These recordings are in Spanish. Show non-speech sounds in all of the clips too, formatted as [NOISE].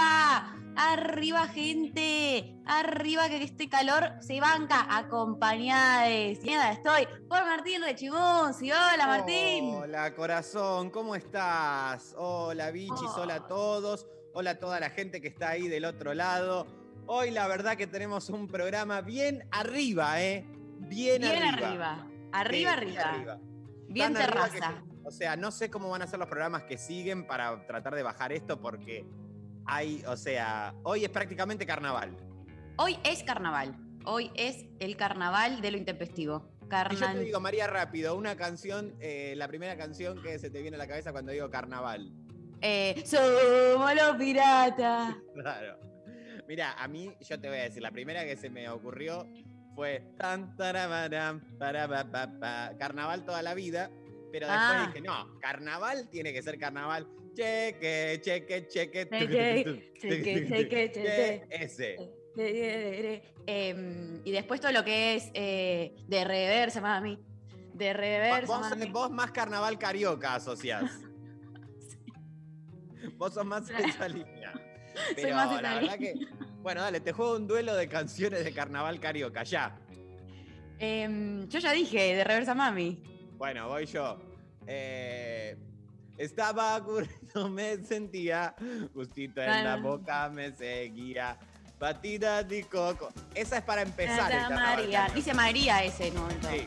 arriba, arriba gente, arriba que este calor se banca, acompañades. Nada, estoy por Martín Rechimunzi, hola Martín. Hola, corazón, ¿cómo estás? Hola, bichis, Oh. hola a todos. Hola a toda la gente que está ahí del otro lado. Hoy la verdad que tenemos un programa bien arriba, ¿eh? Bien, Bien arriba. arriba, arriba, arriba, bien arriba que terraza. o sea, no sé cómo van a ser los programas que siguen para tratar de bajar esto porque hay, o sea, hoy es prácticamente carnaval. Hoy es carnaval, hoy es el carnaval de lo intempestivo. Y yo te digo, María, rápido, una canción, eh, la primera canción que se te viene a la cabeza cuando digo carnaval. Eh, somos los piratas. [LAUGHS] Claro. Mira, a mí, yo te voy a decir, la primera que se me ocurrió fue tan carnaval toda la vida, pero después Ah. dije, no, carnaval tiene que ser carnaval. Cheque, cheque, cheque, Cheque, cheque, cheque, cheque. Ese. Em, y después todo lo que es eh, de reversa, mami. De reversa, Vos, mami. vos más carnaval carioca asociás. [LAUGHS] Vos sos más Claro. esa línea. [LAUGHS] Soy Pero esa la verdad que. Bueno, dale, te juego un duelo de canciones de carnaval carioca, ya. Em, yo ya dije, de reversa, mami. Bueno, voy yo. Eh, estaba ocurriendo, [LAUGHS] me sentía, gustito en la boca me seguía. Batida de coco. Esa es para empezar. el María. Dice María ese momento. Sí.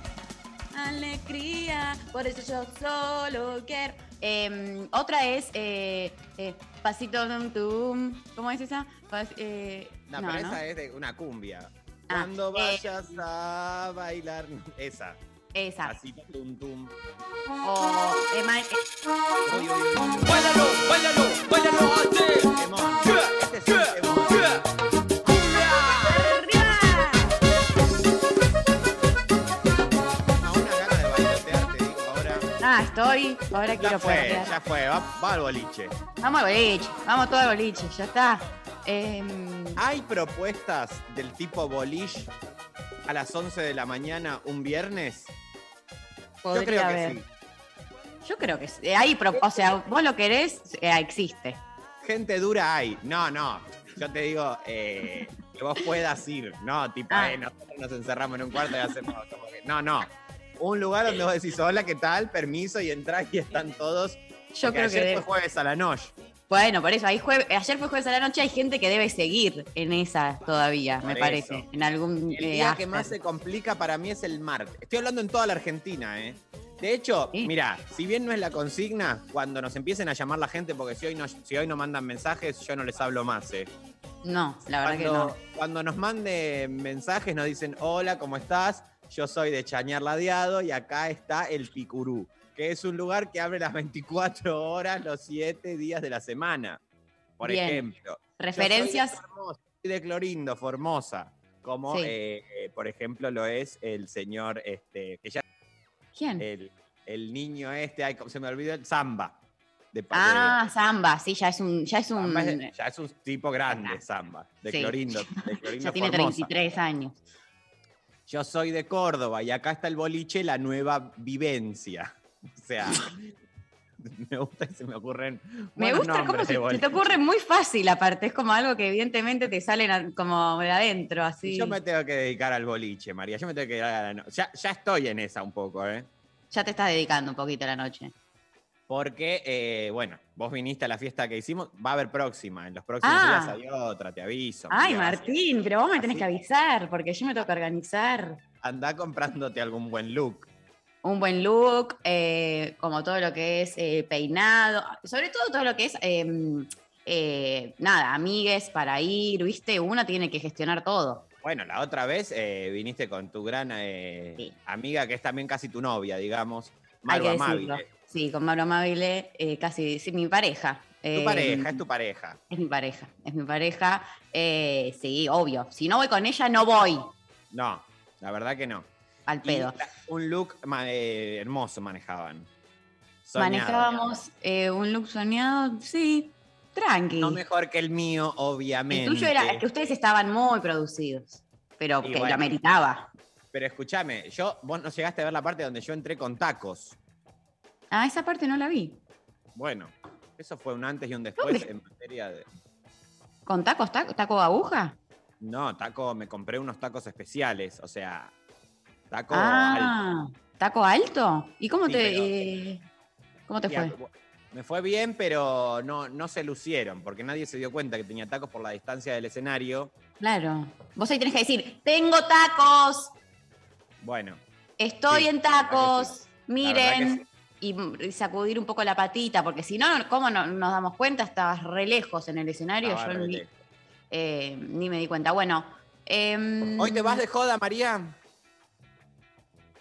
Alegría, por eso yo solo quiero. Em, otra es eh, eh, Pasito Tum. ¿Cómo es esa? Pas- eh, No, no, pero ¿no? esa es de una cumbia. Ah, Cuando eh, vayas a bailar. Esa. Esa. Así tum tum. O, eh, ma- eh, uy. Báilalo, báilalo, báilalo. Este es un temón. Ah, estoy. Ahora Ya quiero fue, poder. ya fue. Va, va al boliche. Vamos al boliche. Vamos todo al boliche. Ya está. Em, ¿Hay propuestas del tipo boliche a las 11 de la mañana un viernes? Yo creo que sí. Yo creo que sí. Hay pro- o sea, vos lo querés, eh, existe. Gente dura hay. No, no. Yo te digo eh, que vos puedas ir. No, tipo, Ah. eh, nosotros nos encerramos en un cuarto y hacemos como que. No, no. Un lugar donde vos decís, hola, ¿qué tal? Permiso, y entrás y están todos. Yo creo que. ayer fue jueves a la noche. Bueno, por eso, ahí jue- ayer fue jueves a la noche, hay gente que debe seguir en esa todavía, me parece. En algún. El eh, día que más se complica para mí es el martes. Estoy hablando en toda la Argentina, ¿eh? De hecho, Sí. mira, si bien no es la consigna, cuando nos empiecen a llamar la gente, porque si hoy no, si hoy no mandan mensajes, yo no les hablo más, ¿eh? No, la verdad que Cuando, no. cuando nos manden mensajes, nos dicen, hola, ¿cómo estás? Yo soy de Chañar Ladeado y acá está el Picurú, que es un lugar que abre las 24 horas los 7 días de la semana. Por Bien. ejemplo. Referencias. Yo soy de Formosa, soy de Clorindo, Formosa. Como, Sí. eh, eh, por ejemplo, lo es el señor, este, que ya, ¿Quién? el, el niño este, ay, ¿cómo se me olvidó, el Zamba. De, ah, Samba, sí, ya es un. Ya es de- un. Es- ya es un tipo grande, Ajá. Zamba, de Sí. Clorindo. [LAUGHS] De Clorindo ya tiene Formosa. 33 años. Yo soy de Córdoba y acá está el boliche La Nueva Vivencia. O sea, [LAUGHS] me gusta que se me ocurren. Me gusta cómo se, te ocurre muy fácil, aparte. Es como algo que evidentemente te salen como de adentro, así. Yo me tengo que dedicar al boliche, María. Yo me tengo que dedicar a la no- ya, ya estoy en esa un poco, ¿eh? Ya te estás dedicando un poquito a la noche. Porque, eh, bueno, vos viniste a la fiesta que hicimos, va a haber próxima. En los próximos Ah. días hay otra, te aviso. Ay. Martín, pero vos me tenés Así- que avisar, porque yo me tengo que organizar. Andá comprándote algún buen look. Un buen look, eh, como todo lo que es eh, peinado, sobre todo todo lo que es, em, eh, nada, amigues para ir, ¿viste? Uno tiene que gestionar todo. Bueno, la otra vez viniste con tu gran Sí. amiga, que es también casi tu novia, digamos, decirlo. Amabile. Sí, con Mauro Amabile, eh, casi, sí, mi pareja. Tu pareja, es tu pareja. Es mi pareja, es mi pareja. Sí, obvio. Si no voy con ella, no voy No, la verdad que no. Al Y pedo. la- un look eh, hermoso manejaban. Soñado. Manejábamos eh, un look soñado, sí, tranqui. No mejor que el mío, obviamente. el tuyo era es que ustedes estaban muy producidos, pero Y que bueno. lo ameritaba. Pero escúchame, yo, vos no llegaste a ver la parte donde yo entré con tacos. Ah, esa parte no la vi. Bueno, eso fue un antes y un después ¿Dónde? en materia de. ¿Con tacos, taco, taco aguja? No, taco, me compré unos tacos especiales, o sea, taco alto. ah, ¿taco alto? ¿Y cómo Sí, te, pero- eh, ¿cómo te fue? Me fue bien, pero no, no se lucieron, porque nadie se dio cuenta que tenía tacos por la distancia del escenario. Claro. Vos ahí tenés que decir, tengo tacos, Bueno, estoy Sí, en tacos, miren. sí. Y, sacudir un poco la patita, porque si no, ¿cómo no nos damos cuenta? Estabas re lejos en el escenario, estaba yo ni, eh, ni me di cuenta. Bueno, em, ¿Hoy te vas de joda, María?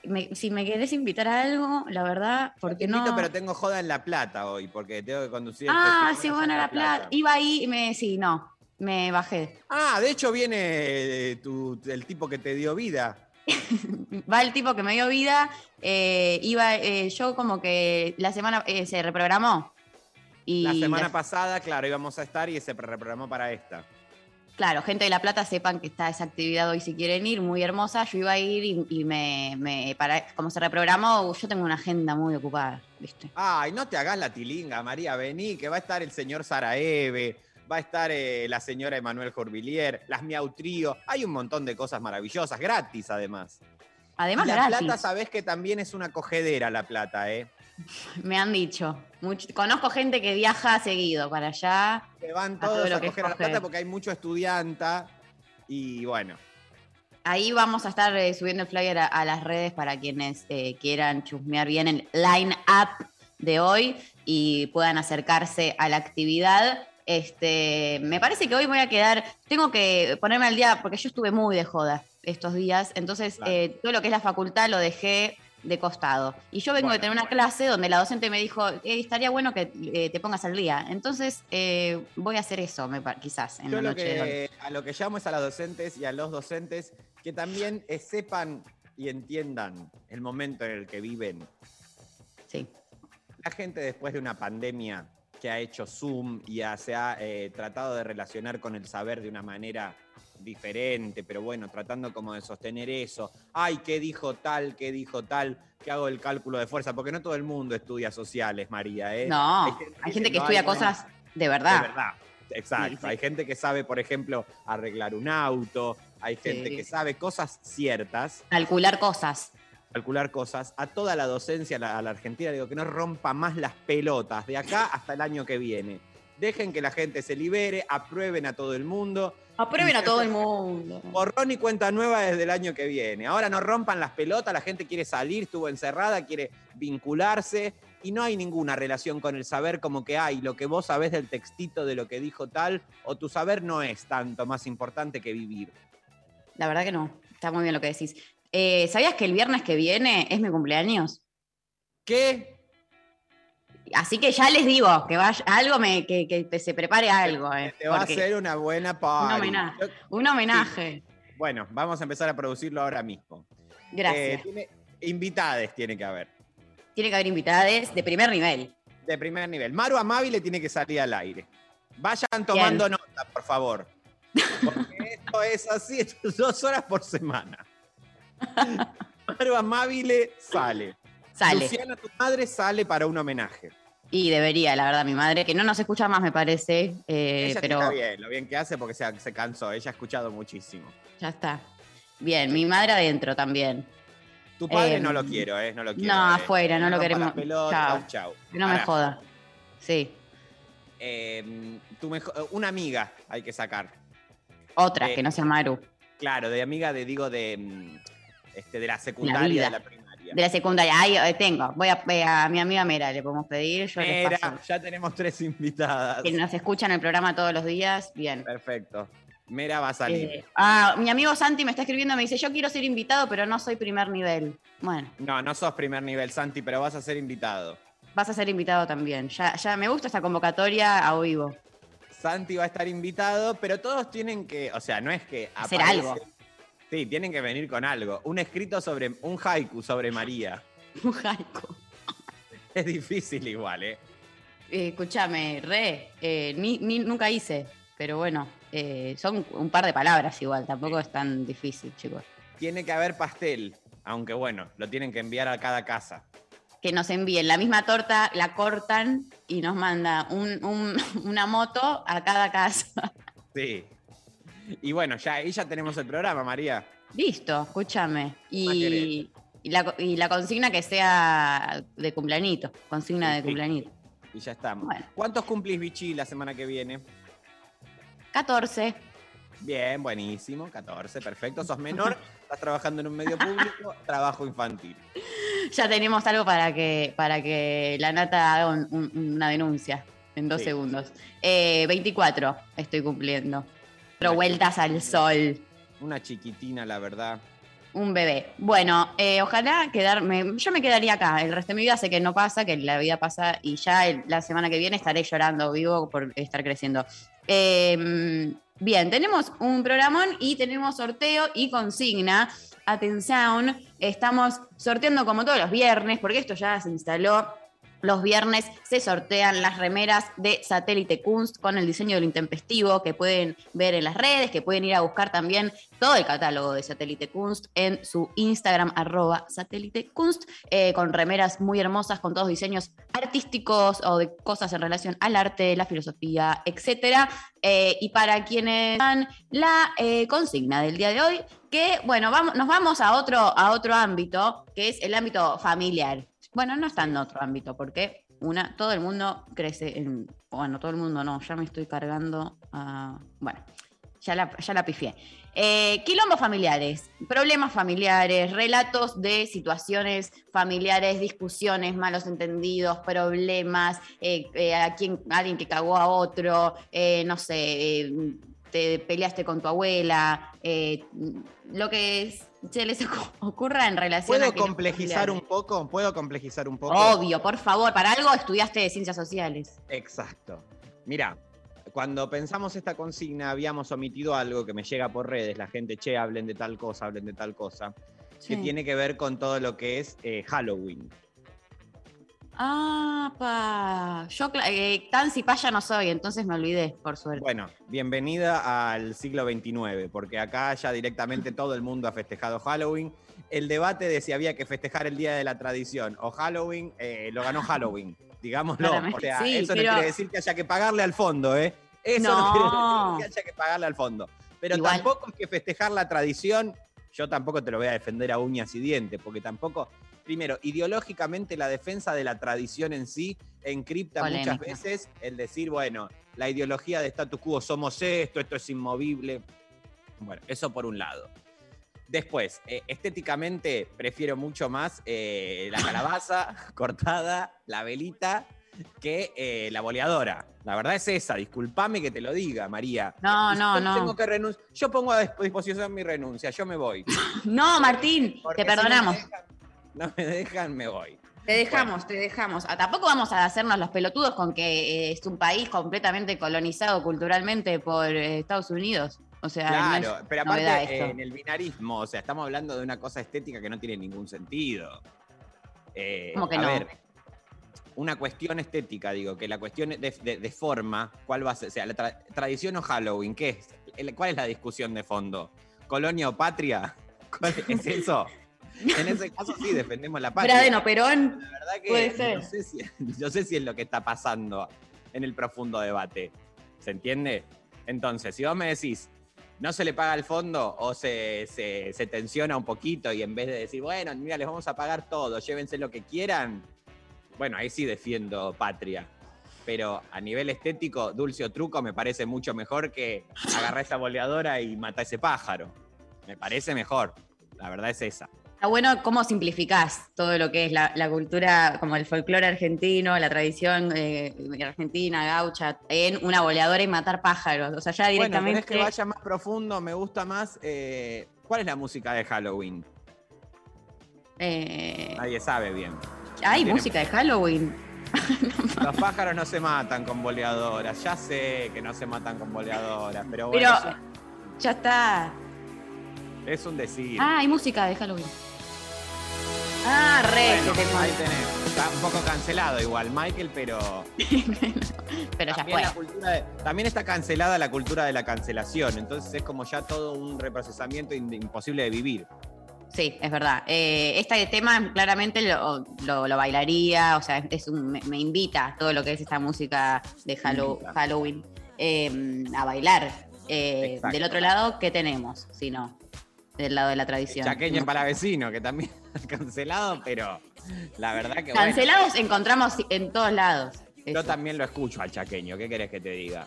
Me- si me querés invitar a algo, la verdad, te porque invito, no. pero tengo joda en La Plata hoy, porque tengo que conducir el ah, sí, bueno, en la plata. Iba ahí y me. Sí, no. Me bajé. Ah, de hecho viene eh, tu- el tipo que te dio vida. [LAUGHS] Va el tipo que me dio vida. eh, iba, eh, yo como que la semana se reprogramó. Y La semana la- pasada, claro, íbamos a estar y se reprogramó para esta. Claro, gente de La Plata sepan que está esa actividad hoy si quieren ir, muy hermosa. Yo iba a ir y, y me, me- para, como se reprogramó, yo tengo una agenda muy ocupada, ¿viste? Ay, no te hagas la tilinga, María, vení, que va a estar el señor Saraeve, va a estar eh, la señora Emanuel Jorvillier, las Miau Trío, hay un montón de cosas maravillosas, gratis además. Además, Y la gratis. Plata, sabés que también es una cogedera la Plata, ¿eh? Me han dicho. Conozco gente que viaja seguido para allá. Que van A todo todos lo a coger a la. Plata porque hay mucho estudianta y bueno. Ahí vamos a estar eh, subiendo el flyer a, a las redes para quienes eh, quieran chusmear bien el line-up de hoy y puedan acercarse a la actividad. Este, me parece que hoy voy a quedar, tengo que ponerme al día porque yo estuve muy de joda estos días, entonces Claro. eh, todo lo que es la facultad lo dejé de costado. Y yo vengo de tener una bueno. clase donde la docente me dijo, "Eh, estaría bueno que eh, te pongas al día. Entonces eh, voy a hacer eso, me quizás, en Yo la noche de a lo que llamo es a las docentes y a los docentes que también sepan y entiendan el momento en el que viven. Sí. La gente después de una pandemia que ha hecho Zoom y ha- se ha tratado de relacionar con el saber de una manera diferente, pero bueno, tratando como de sostener eso. Ay, ¿qué dijo tal? ¿Qué dijo tal? Que hago el cálculo de fuerza, porque no todo el mundo estudia sociales, María. ¿eh? No, Hay gente hay gente que no estudia hay- cosas de De verdad. verdad. Exacto. Sí, sí. Hay gente que sabe, por ejemplo, arreglar un auto. Hay gente Sí. que sabe cosas ciertas, Calcular cosas. calcular cosas. A toda la docencia, a la, a la Argentina, digo que no rompa más las pelotas de acá hasta el año que viene. Dejen que la gente se libere, aprueben a todo el mundo. Aprueben a todo el mundo. Borrón y cuenta nueva desde el año que viene. Ahora no rompan las pelotas, la gente quiere salir, estuvo encerrada, quiere vincularse y no hay ninguna relación con el saber como que hay lo que vos sabés del textito de lo que dijo tal o tu saber no es tanto más importante que vivir. La verdad que no. Está muy bien lo que decís. Eh, ¿Sabías que el viernes que viene es mi cumpleaños? ¿Qué? Así que ya les digo que vaya, algo me, que, se prepare algo. eh, Te va a hacer una buena party. Un homenaje. Un homenaje. bueno, vamos a empezar a producirlo ahora mismo. Gracias. Eh, tiene- invitades tiene que haber. Tiene que haber invitadas de primer nivel. De primer nivel. Maru Amabile tiene que salir al aire. Vayan tomando nota, por favor. Porque [LAUGHS] esto es así, esto es dos horas por semana. [LAUGHS] Maru Amabile sale. Sale. Luciana, tu madre, sale para un homenaje. Y debería, la verdad, mi madre, que no nos escucha más, me parece. eh, Ella pero está bien, lo bien que hace porque se, se cansó. Ella ha escuchado muchísimo. ya está. Bien, mi madre adentro también. Tu padre Eh, no lo quiero, ¿eh? No lo quiero. no, eh. afuera, no lo queremos. Chao. chau, chau. Que no me joda. Sí. eh, tu mejo- una amiga hay que sacar. Otra, Eh, que no sea Maru. Claro, de amiga de, digo, de. mm, este, de la secundaria, de la primaria. De la secundaria. Ahí eh, tengo. Voy a, a mi amiga Mera, le podemos pedir. Yo paso. ya tenemos tres invitadas. Que nos escuchan el programa todos los días. Bien. Perfecto. Mera va a salir. Eh, ah, mi amigo Santi me está escribiendo, me dice, yo quiero ser invitado, pero no soy primer nivel. Bueno, No, no sos primer nivel, Santi, pero vas a ser invitado. vas a ser invitado también. Ya, ya me gusta esta convocatoria a vivo. Santi va a estar invitado, pero todos tienen que, o sea, no es que Hacer algo. Sí, tienen que venir con algo. Un escrito sobre, un haiku sobre María. [LAUGHS] Un haiku. Es difícil igual, ¿eh? Eh, escúchame, re, eh, ni- ni- nunca hice, pero bueno, eh, son un par de palabras igual, tampoco es tan difícil, chicos. Tiene que haber pastel, aunque bueno, lo tienen que enviar a cada casa. Que nos envíen la misma torta, la cortan y nos manda un- un- [LAUGHS] una moto a cada casa. Sí. Y bueno, ya ahí ya tenemos el programa, María. Listo, escúchame. Y, y la, y la consigna que sea de cumplanito, consigna de cumplanito. Y ya estamos. Bueno. ¿Cuántos cumplís, Bichi, la semana que viene? 14. Bien, buenísimo. 14, perfecto. Sos menor, [LAUGHS] estás trabajando en un medio público, trabajo infantil. Ya tenemos algo para que, para que la nata haga un- un- una denuncia en dos Sí. segundos. Eh, 24 estoy cumpliendo. Pero vueltas al sol. Una chiquitina, la verdad. Un bebé. Bueno, eh, ojalá quedarme. Yo me quedaría acá. El resto de mi vida sé que no pasa, que la vida pasa y ya el- la semana que viene estaré llorando vivo por estar creciendo. Eh, bien, tenemos un programón y tenemos sorteo y consigna. Atención, estamos sorteando como todos los viernes, porque esto ya se instaló. Los viernes se sortean las remeras de Satélite Kunst con el diseño del intempestivo que pueden ver en las redes, que pueden ir a buscar también todo el catálogo de Satélite Kunst en su Instagram, arroba Satélite Kunst, eh, con remeras muy hermosas, con todos diseños artísticos o de cosas en relación al arte, la filosofía, etc. y para quienes dan la eh, consigna del día de hoy, que bueno, vamos, nos vamos a otro, a otro ámbito, que es el ámbito familiar. Bueno, no está en otro ámbito, porque una, todo el mundo crece en. Bueno, todo el mundo no, ya me estoy cargando a. Bueno, ya la, ya la pifié. Eh, quilombos familiares, problemas familiares, relatos de situaciones familiares, discusiones, malos entendidos, problemas, eh, eh, a quien, alguien que cagó a otro, eh, no sé, te peleaste con tu abuela, lo que es- se les ocu- ocurra en relación a ¿Puedo complejizar un poco? ¿Puedo complejizar un poco? Obvio, por favor, para algo estudiaste ciencias sociales. Exacto. Mira, cuando pensamos esta consigna habíamos omitido algo que me llega por redes, la gente, che, hablen de tal cosa, hablen de tal cosa, que tiene que ver con todo lo que es eh, Halloween. Ah, pa. Yo eh, tan cipaya no soy, entonces me olvidé, por suerte. Bueno, bienvenida al siglo XXIX, porque acá ya directamente todo el mundo ha festejado Halloween. El debate de si había que festejar el Día de la Tradición o Halloween, eh, lo ganó Halloween, digámoslo. Claramente, O sea, sí, eso pero- no quiere decir que haya que pagarle al fondo, ¿eh? Eso no, No. quiere decir que haya que pagarle al fondo. Pero Igual. tampoco es que festejar la tradición, yo tampoco te lo voy a defender a uñas y dientes, porque tampoco, primero, ideológicamente la defensa de la tradición en sí encripta Polémica. muchas veces el decir, bueno, la ideología de status quo, somos esto, esto es inmovible. Bueno, eso por un lado. Después, eh, estéticamente prefiero mucho más eh, la calabaza [LAUGHS] cortada, la velita, que eh, la boleadora. La verdad es esa, discúlpame que te lo diga, María. No, no, no. Tengo que renunciar. Yo pongo a disposición mi renuncia, yo me voy. [LAUGHS] No, Martín, Porque te si no me perdonamos. dejan- No me dejan, me voy. Te dejamos, te dejamos. Ah, tampoco vamos a hacernos los pelotudos con que eh, es un país completamente colonizado culturalmente por eh, Estados Unidos. O sea, no es Claro, pero aparte en el binarismo, o sea, estamos hablando de una cosa estética que no tiene ningún sentido. Eh, ¿Cómo que a no? ver, una cuestión estética, digo, que la cuestión de, de- de forma, ¿cuál va a ser? O sea, la tra- tradición o Halloween, ¿qué es? ¿Cuál es la discusión de fondo? ¿Colonia o patria? [LAUGHS] ¿Cuál es eso? En ese caso sí defendemos la patria. Bradeno Perón. La verdad que Puede ser. No, sé si, [LAUGHS] no sé si es lo que está pasando en el profundo debate. ¿Se entiende? Entonces, si vos me decís, no se le paga al fondo o se, se- se tensiona un poquito y en vez de decir, bueno, mira, les vamos a pagar todo, llévense lo que quieran, bueno, ahí sí defiendo patria. Pero a nivel estético, dulce o truco me parece mucho mejor que agarrar esa boleadora y matar ese pájaro. Me parece mejor. La verdad es esa. Está bueno cómo simplificás todo lo que es la, la cultura, como el folclore argentino, la tradición eh, argentina, gaucha, en una boleadora y matar pájaros. O sea, ya Bueno, directamente. ¿querés que vaya más profundo? Me gusta más. eh, ¿Cuál es la música de Halloween? eh, Nadie sabe bien. hay música de Halloween. [LAUGHS] Los pájaros no se matan con boleadoras. Ya sé que no se matan con boleadoras, pero bueno, Pero ya está. es un decir. Ah, hay música de Halloween. Ah, re, Bueno, ahí tenés. Está un poco cancelado igual, Michael, pero. [LAUGHS] pero ya fue. la cultura de- también está cancelada la cultura de la cancelación. Entonces es como ya todo un reprocesamiento imposible de vivir. Sí, es verdad. Eh, este tema claramente lo, lo- lo bailaría, o sea, es un- me, me invita todo lo que es esta música de Hallow- Invita. Halloween eh, a bailar. Eh, del otro lado, ¿qué tenemos? Si no, del lado de la tradición. Chaqueño para vecino, que también [LAUGHS] cancelado, pero la verdad que bueno, Cancelados encontramos en todos lados. yo Eso. también lo escucho al chaqueño. ¿Qué querés que te diga?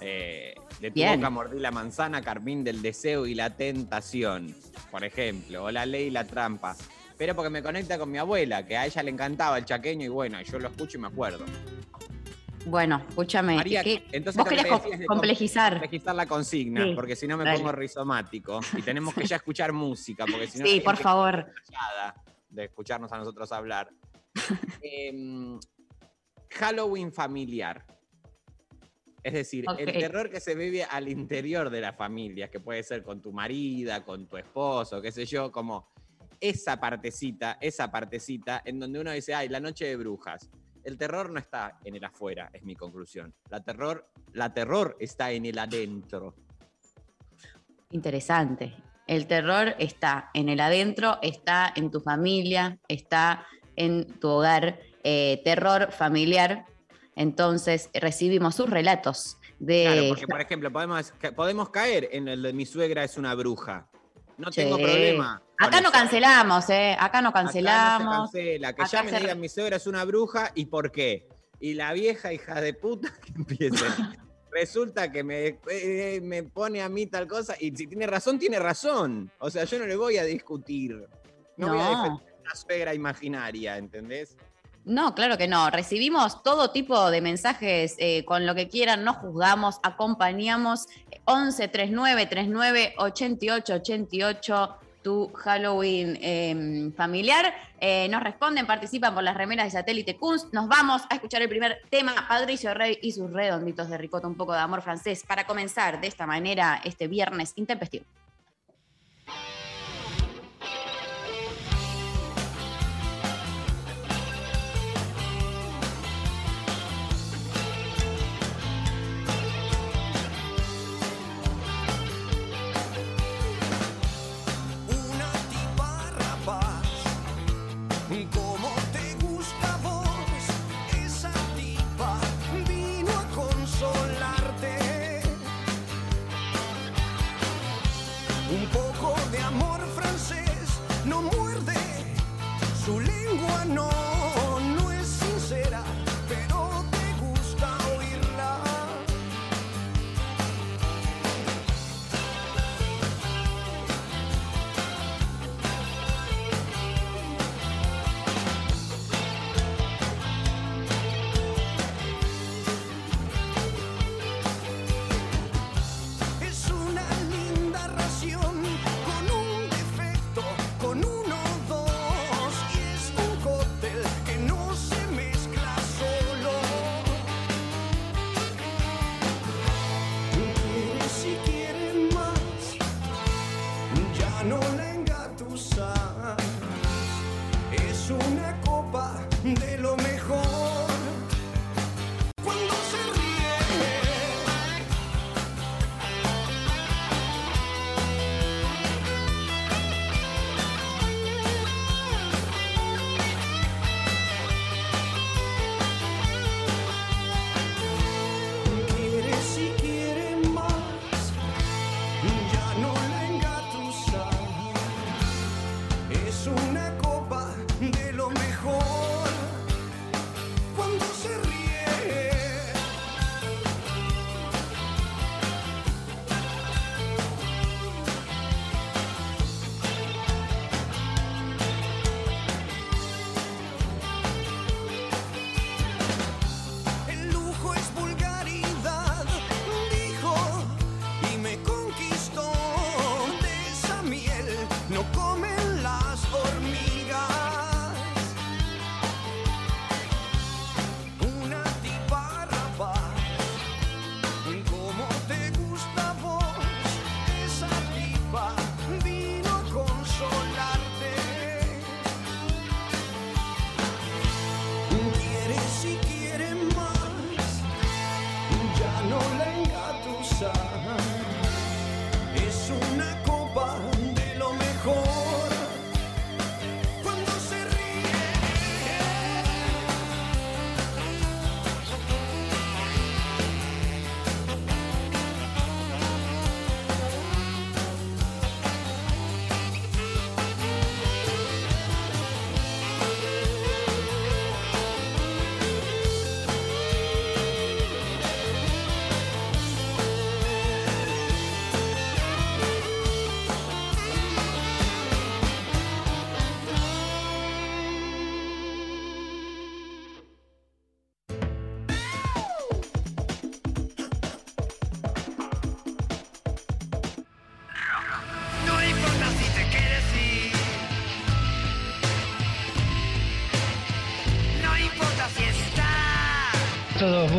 Eh, de tu Bien. boca mordí la manzana, carmín del deseo y la tentación, por ejemplo, o la ley y la trampa. Pero porque me conecta con mi abuela, que a ella le encantaba el chaqueño y bueno, yo lo escucho y me acuerdo. Bueno, escúchame. María, ¿qué- entonces vos querés complejizar. complejizar la consigna, Sí, porque si no me dale. pongo rizomático y tenemos que ya escuchar música, porque si no Sí, por favor. de escucharnos a nosotros hablar. [LAUGHS] Em, Halloween familiar. Es decir, el terror que se vive al interior de la familia, que puede ser con tu marida, con tu esposo, qué sé yo, como esa partecita, esa partecita en donde uno dice, ay, la noche de brujas. El terror no está en el afuera, es mi conclusión. La terror, la terror está en el adentro. Interesante. El terror está en el adentro, está en tu familia, está en tu hogar. Eh, terror familiar. Entonces recibimos sus relatos de... Claro, porque por ejemplo, podemos, podemos caer en el de mi suegra es una bruja. No tengo problema. Acá no cancelamos, ¿eh? Acá no Acá cancelamos. no se cancela. Que Acá ya me se- digan mi suegra es una bruja y por qué. Y la vieja hija de puta [LAUGHS] que empiece. Resulta que me, eh, me pone a mí tal cosa y si tiene razón, tiene razón. O sea, yo no le voy a discutir. No, voy a No. defender una suegra imaginaria, ¿entendés? No, claro que no. Recibimos todo tipo de mensajes eh, con lo que quieran, no juzgamos, acompañamos. 11 39 39 88 88 tu Halloween eh, familiar. Eh, nos responden, participan por las remeras de satélite Kunst. Nos vamos a escuchar el primer tema, Patricio Rey y sus redonditos de ricota, un poco de amor francés, para comenzar de esta manera este viernes intempestivo. No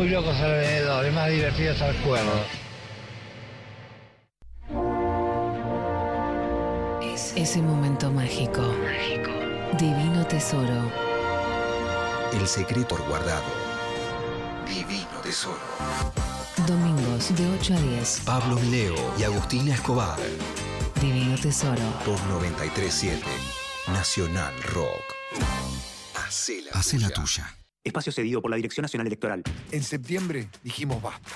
muy locos alrededor, es más divertido estar cuerdo. Es ese momento mágico. Divino tesoro. El secreto guardado. Divino tesoro. Domingos de 8 a 10. Pablo Leo y Agustina Escobar. Divino tesoro. Por 937 Nacional Rock. Hace la, tuya. Espacio cedido por la Dirección Nacional Electoral. En septiembre dijimos basta.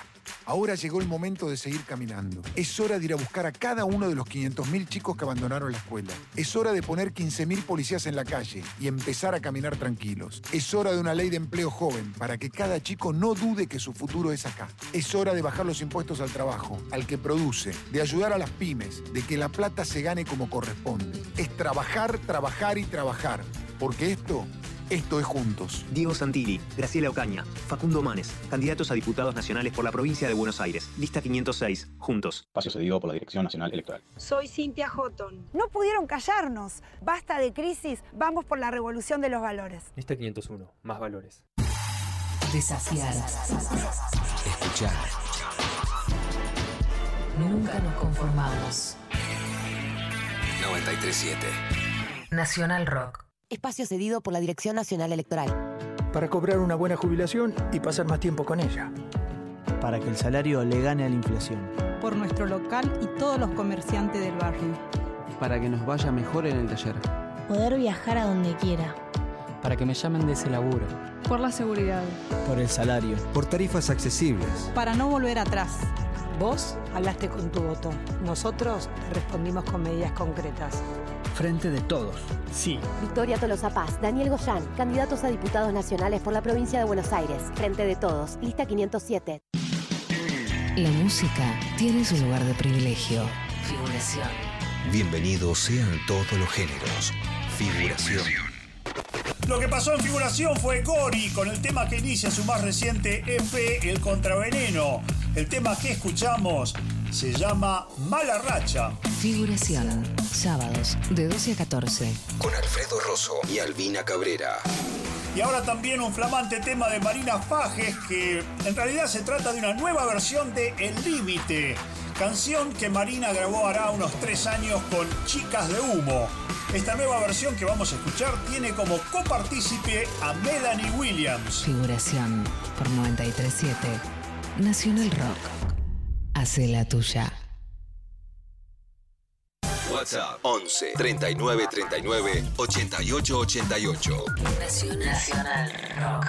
Ahora llegó el momento de seguir caminando. Es hora de ir a buscar a cada uno de los 500.000 chicos que abandonaron la escuela. Es hora de poner 15.000 policías en la calle y empezar a caminar tranquilos. Es hora de una ley de empleo joven para que cada chico no dude que su futuro es acá. Es hora de bajar los impuestos al trabajo, al que produce, de ayudar a las pymes, de que la plata se gane como corresponde. Es trabajar, trabajar y trabajar. Porque esto esto es Juntos. Diego Santilli, Graciela Ocaña, Facundo Manes, candidatos a diputados nacionales por la provincia de Buenos Aires. Lista 506, Juntos. Espacio cedido por la Dirección Nacional Electoral. Soy Cintia Houghton. No pudieron callarnos. Basta de crisis, vamos por la revolución de los valores. Lista 501, más valores. Desafiar. Escuchar. Nunca nos conformamos. 937 Nacional Rock. Espacio cedido por la Dirección Nacional Electoral. Para cobrar una buena jubilación y pasar más tiempo con ella. Para que el salario le gane a la inflación. Por nuestro local y todos los comerciantes del barrio. Para que nos vaya mejor en el taller. Poder viajar a donde quiera. Para que me llamen de ese laburo. Por la seguridad. Por el salario. Por tarifas accesibles. Para no volver atrás. Vos hablaste con tu voto. Nosotros te respondimos con medidas concretas. Frente de todos. Sí. Victoria Tolosa Paz, Daniel Goyán, candidatos a diputados nacionales por la provincia de Buenos Aires. Frente de todos, lista 507. La música tiene su lugar de privilegio. Figuración. Bienvenidos sean todos los géneros. Figuración. Lo que pasó en figuración fue Gori con el tema que inicia su más reciente EP, El Contraveneno. El tema que escuchamos se llama Mala Racha. Figuración. Sábados de 12 a 14. Con Alfredo Rosso y Albina Cabrera. Y ahora también un flamante tema de Marina Fajes que en realidad se trata de una nueva versión de El Límite. Canción que Marina grabó hará unos tres años con Chicas de Humo. Esta nueva versión que vamos a escuchar tiene como copartícipe a Melanie Williams. Figuración por 937. Nacional Rock. Hace la tuya. WhatsApp 11 39 39 88 88. Nacional Rock.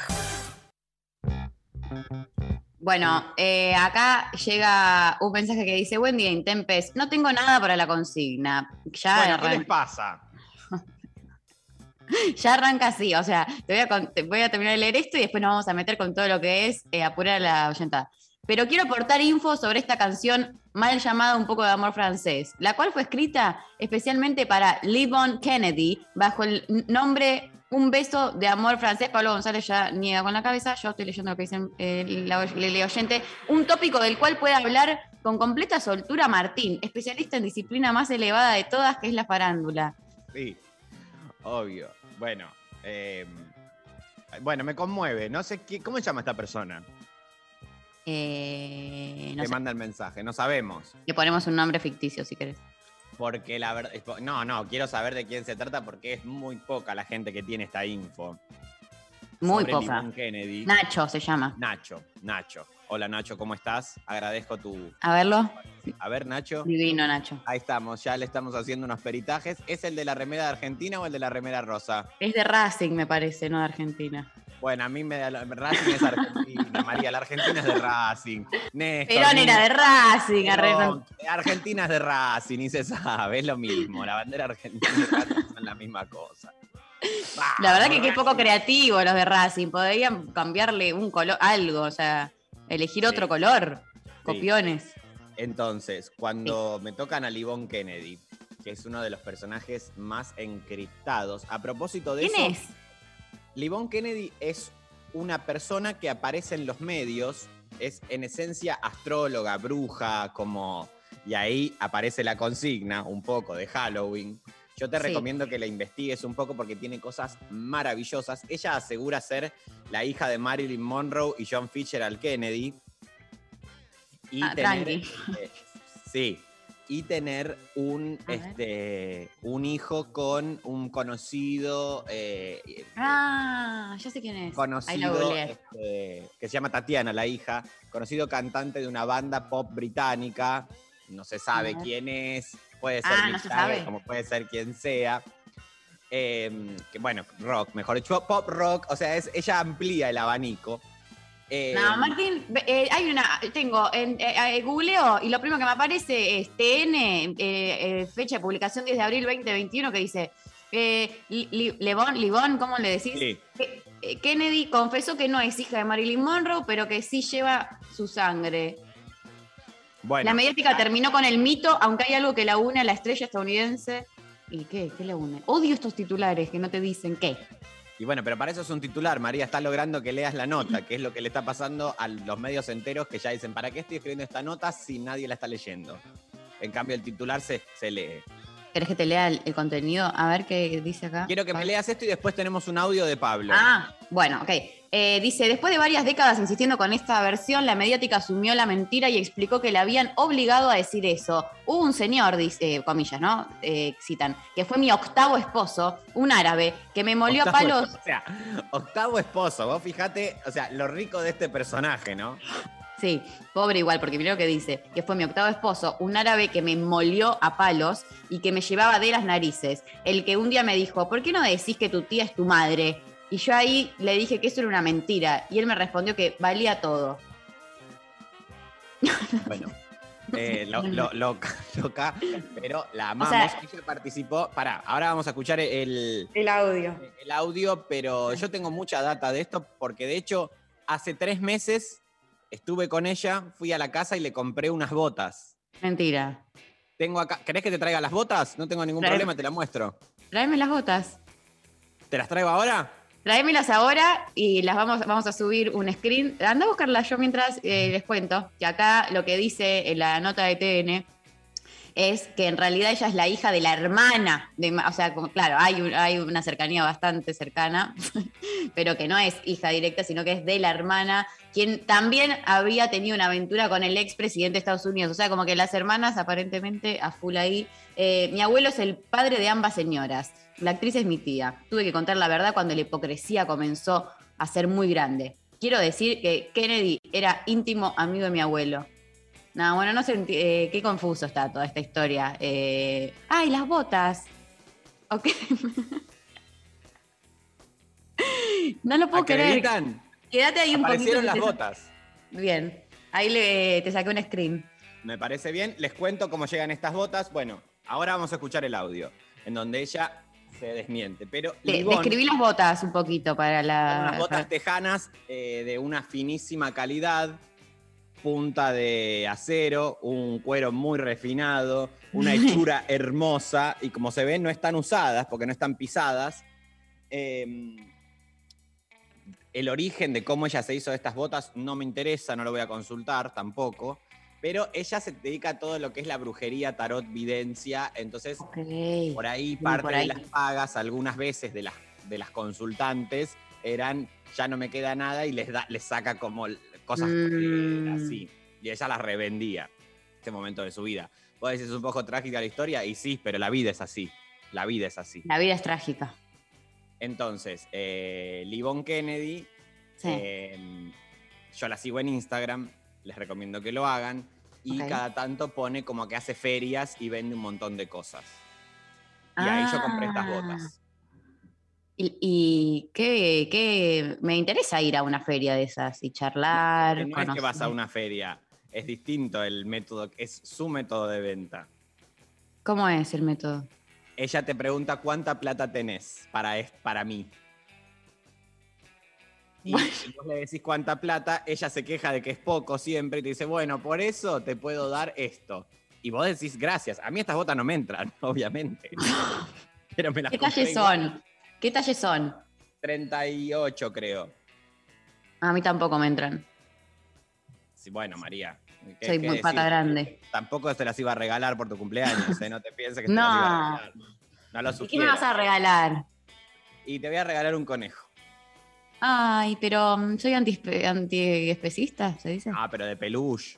Bueno, eh, acá llega un mensaje que dice, buen día, Intempes, no tengo nada para la consigna. Ya, Bueno, ¿qué les pasa? [LAUGHS] ya arranca así, o sea, te voy, a, con- te voy a terminar de leer esto y después nos vamos a meter con todo lo que es eh, apurar a la oyentada. Pero quiero aportar info sobre esta canción mal llamada Un poco de amor francés, la cual fue escrita especialmente para Livon Kennedy bajo el nombre Un beso de amor francés. Pablo González ya niega con la cabeza, yo estoy leyendo lo que dice eh, la, oyente. Un tópico del cual puede hablar con completa soltura Martín, especialista en disciplina más elevada de todas, que es la farándula. Sí, obvio. Bueno, eh, bueno, me conmueve. No sé qué, cómo se llama esta persona Eh, no que sé, manda el mensaje. No sabemos. le ponemos un nombre ficticio si querés. Porque la verdad. No, no, quiero saber de quién se trata porque es muy poca la gente que tiene esta info. Muy sobre poca. Kennedy. Nacho se llama. Nacho, Nacho. Hola Nacho, ¿cómo estás? Agradezco tu. A verlo. A ver, Nacho. Divino, Nacho. Ahí estamos, ya le estamos haciendo unos peritajes. ¿Es el de la remera de Argentina o el de la remera rosa? Es de Racing, me parece, no de Argentina. Bueno, a mí me da la- Racing es Argentina, María. La Argentina es de Racing. Néstor, Perón era de Racing, Perón, arreglo. Argentina es de Racing y se sabe, es lo mismo. La bandera argentina y Racing son la misma cosa. La verdad que qué poco creativo los de Racing. Podrían cambiarle un color, algo, o sea, elegir otro color. Copiones. Entonces, cuando me tocan a Livon Kennedy, que es uno de los personajes más encriptados, a propósito de ¿Quién eso. es? Livon Kennedy es una persona que aparece en los medios, es en esencia astróloga, bruja, como. Y ahí aparece la consigna, un poco de Halloween, Yo te Sí. recomiendo que la investigues un poco porque tiene cosas maravillosas. Ella asegura ser la hija de Marilyn Monroe y John Fitzgerald Kennedy. Y Ah, tener, eh, sí. Y tener un, A ver. este, un hijo con un conocido, eh, Ah, ya sé quién es. Conocido este, que se llama Tatiana, la hija, conocido cantante de una banda pop británica. No se sabe quién es, puede ser Ah, Mick no se Jagger, sabe. como puede ser quien sea. Eh, que bueno, rock, mejor dicho, pop rock, o sea, es, ella amplía el abanico. Eh, No, Martín, eh, hay una, tengo, en, eh, eh, googleo y lo primero que me aparece es TN, eh, fecha de publicación 10 de abril 2021, que dice, Li- Li- Lebon, Libón, ¿cómo le decís? Sí. Kennedy confesó que no es hija de Marilyn Monroe, pero que sí lleva su sangre. bueno, la mediática terminó con el mito, aunque hay algo que la une a la estrella estadounidense. ¿Y qué? ¿Qué la une? Odio estos titulares que no te dicen qué. Y bueno, pero para eso es un titular, María, está logrando que leas la nota, que es lo que le está pasando a los medios enteros que ya dicen, ¿para qué estoy escribiendo esta nota si nadie la está leyendo? En cambio, el titular se, se lee. ¿Querés que te lea el, el contenido? A ver qué dice acá. Quiero que me leas esto y después tenemos un audio de Pablo. Ah, bueno, ok. Eh, dice, después de varias décadas insistiendo con esta versión, la mediática asumió la mentira y explicó que la habían obligado a decir eso. Hubo un señor, dice, comillas, ¿no? Eh, citan, que fue mi octavo esposo, un árabe, que me molió a palos. O sea, octavo esposo, vos fijate, o sea, lo rico de este personaje, ¿no? Sí, pobre igual, porque primero que dice que fue mi octavo esposo, un árabe que me molió a palos y que me llevaba de las narices. El que un día me dijo, ¿por qué no decís que tu tía es tu madre? Y yo ahí le dije que eso era una mentira. Y él me respondió que valía todo. Bueno, [LAUGHS] eh, lo, lo- lo- loca, pero la amamos. sea- Ella participó. Pará, ahora vamos a escuchar el, El audio. el audio, pero yo tengo mucha data de esto porque de hecho hace tres meses estuve con ella, fui a la casa y le compré unas botas. Mentira. Tengo acá, ¿querés que te traiga las botas? No tengo ningún Trae- problema, te las muestro. Tráeme las botas. ¿Te las traigo ahora? Tráemelas ahora y las vamos, vamos a subir un screen. Anda a buscarlas yo mientras eh, les cuento que acá lo que dice en la nota de TN es que en realidad ella es la hija de la hermana. De, o sea, claro, hay una cercanía bastante cercana, [LAUGHS] pero que no es hija directa, sino que es de la hermana, quien también había tenido una aventura con el expresidente de Estados Unidos. O sea, como que las hermanas aparentemente a full ahí. Eh, mi abuelo es el padre de ambas señoras. La actriz es mi tía. Tuve que contar la verdad cuando la hipocresía comenzó a ser muy grande. Quiero decir que Kennedy era íntimo amigo de mi abuelo. No, bueno, no sé, eh, qué confuso está toda esta historia. Eh, ¡Ay, las botas! Ok. [LAUGHS] no lo puedo creer. Quédate ahí un poquito. Aparecieron las botas. Bien. Ahí le, te saqué un screen. Me parece bien. Les cuento cómo llegan estas botas. Bueno, ahora vamos a escuchar el audio, en donde ella se desmiente. Pero Livón, describí las botas un poquito para la. unas botas tejanas eh, de una finísima calidad, punta de acero, un cuero muy refinado, una [LAUGHS] hechura hermosa y como se ven no están usadas porque no están pisadas. Eh, el origen de cómo ella se hizo estas botas no me interesa, no lo voy a consultar tampoco. Pero ella se dedica a todo lo que es la brujería, tarot, videncia. Entonces, por ahí parte por de las pagas, algunas veces de las, de las consultantes, eran ya no me queda nada y les, da, les saca como cosas Mm. así. Y ella las revendía ese momento de su vida. Vos decís, es un poco trágica la historia, y sí, pero la vida es así. La vida es así. La vida es trágica. Entonces, eh, Livon Kennedy, Sí. eh, yo la sigo en Instagram, les recomiendo que lo hagan, y cada tanto pone como que hace ferias y vende un montón de cosas. Y ahí yo compré estas Ah. botas. Y, y qué, qué- me interesa ir a una feria de esas y charlar. Que no es que vas a una feria, es distinto el método, es su método de venta. ¿Cómo es el método? Ella te pregunta cuánta plata tenés para, es- para mí. Y si vos le decís cuánta plata, ella se queja de que es poco siempre y te dice, bueno, por eso te puedo dar esto. Y vos decís, gracias. A mí estas botas no me entran, [LAUGHS] obviamente. [LAUGHS] Pero me las ¿Qué igual. son? ¿Qué talles son? 38, creo. A mí tampoco me entran. Sí, bueno, María. ¿qué- Soy muy pata decir? grande. Tampoco se las iba a regalar por tu cumpleaños, ¿eh? No te pienses que te las iba a No. regalar. No lo ¿Y qué me vas a regalar? Y te voy a regalar un conejo. Ay, pero mm, soy antiespe- antiespecista, ¿se dice? Ah, pero de peluche.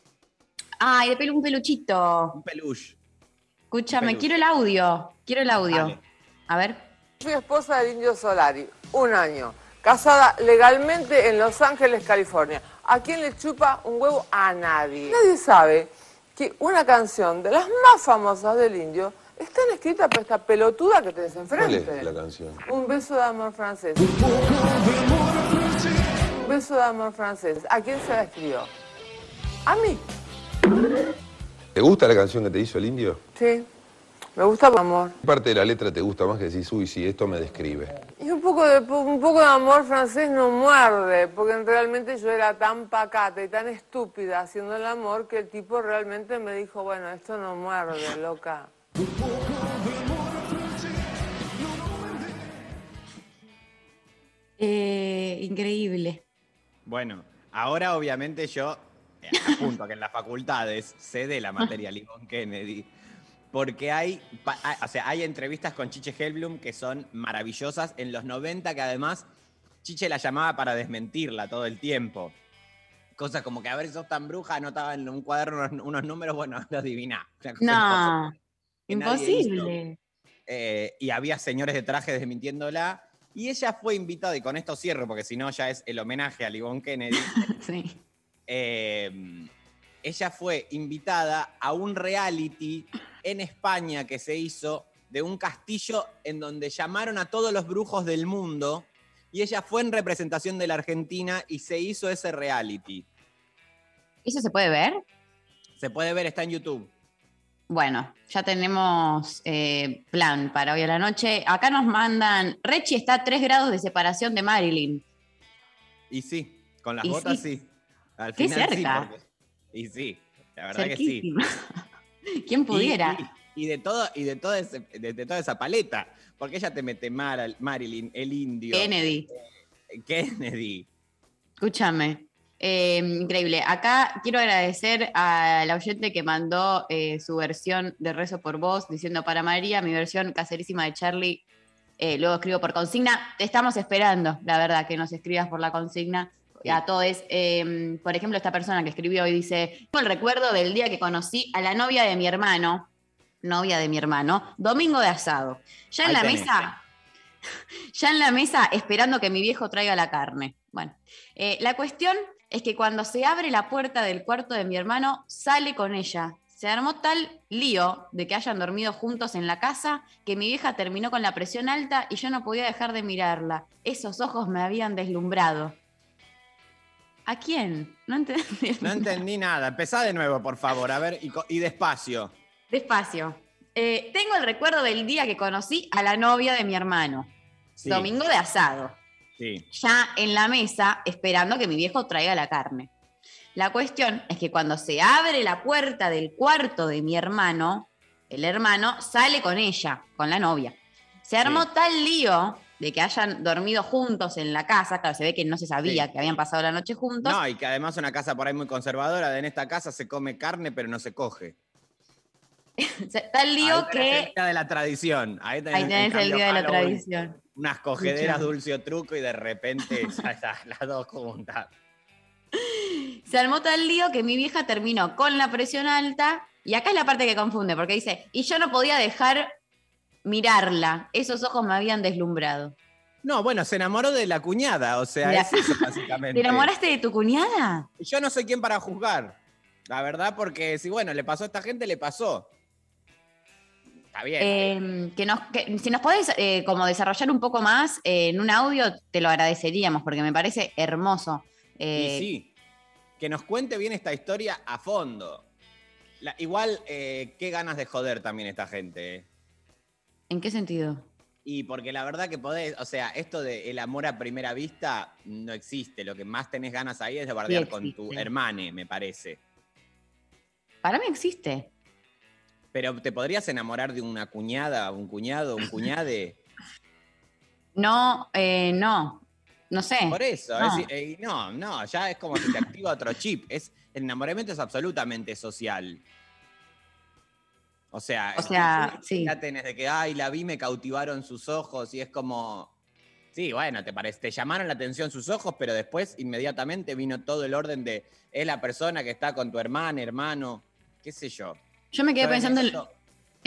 Ay, de pelo un peluchito. Un peluche. Escúchame, quiero el audio. Quiero el audio. Dale. A ver. Fui esposa del Indio Solari, un año, casada legalmente en Los Ángeles, California. ¿A quién le chupa un huevo? A nadie. Nadie sabe que una canción de las más famosas del Indio está escrita por esta pelotuda que tenés ¿Cuál enfrente. es la canción? Un beso de amor francés. Un beso de amor francés. ¿A quién se la escribió? A mí. ¿Te gusta la canción que te hizo el indio? Sí. Me gusta el amor. ¿Qué parte de la letra te gusta más que decís, uy, sí, esto me describe? Y un poco, de, un poco de amor francés no muerde, porque realmente yo era tan pacata y tan estúpida haciendo el amor que el tipo realmente me dijo, bueno, esto no muerde, loca. Eh, increíble. Bueno, ahora obviamente yo eh, apunto a que en las facultades se dé la materia Limón Kennedy. Porque hay, o sea, hay entrevistas con Chiche Helblum que son maravillosas. En los 90 que además Chiche la llamaba para desmentirla todo el tiempo. Cosas como que a ver sos tan bruja, anotaba en un cuaderno unos, unos números, bueno, [LAUGHS] lo adiviná. No, imposible. Eh, y había señores de traje desmintiéndola. Y ella fue invitada, y con esto cierro, porque si no ya es el homenaje a Livon Kennedy. [LAUGHS] Sí. Eh, ella fue invitada a un reality en España que se hizo de un castillo en donde llamaron a todos los brujos del mundo y ella fue en representación de la Argentina y se hizo ese reality. ¿Eso se puede ver? Se puede ver, está en YouTube. Bueno, ya tenemos eh, plan para hoy a la noche. Acá nos mandan, Rechi está a 3 grados de separación de Marilyn. Y sí, con las botas sí. sí. Al Qué final sí, cerca. porque- y sí, la verdad que sí. [LAUGHS] ¿Quién pudiera? Y, y- y de todo, y de toda, ese- de, de toda esa paleta, porque ella te mete Mar- Marilyn, el indio. Kennedy. eh, Kennedy. Escúchame. Eh, increíble. Acá quiero agradecer a la oyente que mandó eh, su versión de Rezo por Vos, diciendo para María, mi versión caserísima de Charlie. eh, luego escribo por consigna. Te estamos esperando, la verdad, que nos escribas por la consigna. A todos. Eh, por ejemplo, esta persona que escribió hoy dice: Tengo el recuerdo del día que conocí a la novia de mi hermano, novia de mi hermano, domingo de asado. Ya en Ahí la tenés. mesa, [LAUGHS] ya en la mesa esperando que mi viejo traiga la carne. Bueno, eh, la cuestión es que cuando se abre la puerta del cuarto de mi hermano, sale con ella. Se armó tal lío de que hayan dormido juntos en la casa que mi vieja terminó con la presión alta y yo no podía dejar de mirarla. Esos ojos me habían deslumbrado. ¿A quién? No entendí. No entendí nada. Empezá de nuevo, por favor. A ver, y, y despacio. Despacio. Eh, tengo el recuerdo del día que conocí a la novia de mi hermano. Sí. Domingo de asado. Sí. ya en la mesa esperando que mi viejo traiga la carne. La cuestión es que cuando se abre la puerta del cuarto de mi hermano, el hermano sale con ella, con la novia. Se armó tal lío de que hayan dormido juntos en la casa, claro, se ve que no se sabía Sí. que habían pasado la noche juntos. No, y que además una casa por ahí muy conservadora. de En esta casa se come carne, pero no se coge. [LAUGHS] Se- tal lío Ahí el que... día de la tradición. Ahí tenés, Ahí el día de la tradición. Unas cogederas dulce o truco y de repente [LAUGHS] las dos juntas. Se armó tal lío que mi vieja terminó con la presión alta. Y acá es la parte que confunde, porque dice, y yo no podía dejar mirarla. Esos ojos me habían deslumbrado. No, bueno, se enamoró de la cuñada, o sea, es eso básicamente. ¿Te enamoraste de tu cuñada? Yo no soy quien para juzgar, la verdad, porque si bueno, le pasó a esta gente, le pasó. Está bien. Eh, que nos, que- si nos podés eh, como desarrollar un poco más eh, en un audio, te lo agradeceríamos, porque me parece hermoso. Eh, y sí, que nos cuente bien esta historia a fondo. La- igual, eh, qué ganas de joder también esta gente. eh. ¿En qué sentido? Y porque la verdad que podés, o sea, esto de el amor a primera vista no existe. Lo que más tenés ganas ahí es de bardear con tu hermane, me parece. Para mí existe. Pero ¿te podrías enamorar de una cuñada, un cuñado, un cuñade? [LAUGHS] No, eh, no. No sé. Por eso, No. es- eh, no, no, ya es como si te activa otro chip. Es, el enamoramiento es absolutamente social. O sea, O sea, sí. ya tenés de que, ay, la vi, me cautivaron sus ojos y es como, sí, bueno, te parece, te llamaron la atención sus ojos, pero después inmediatamente vino todo el orden de, es la persona que está con tu hermana, hermano, qué sé yo. Yo me quedé pensando en,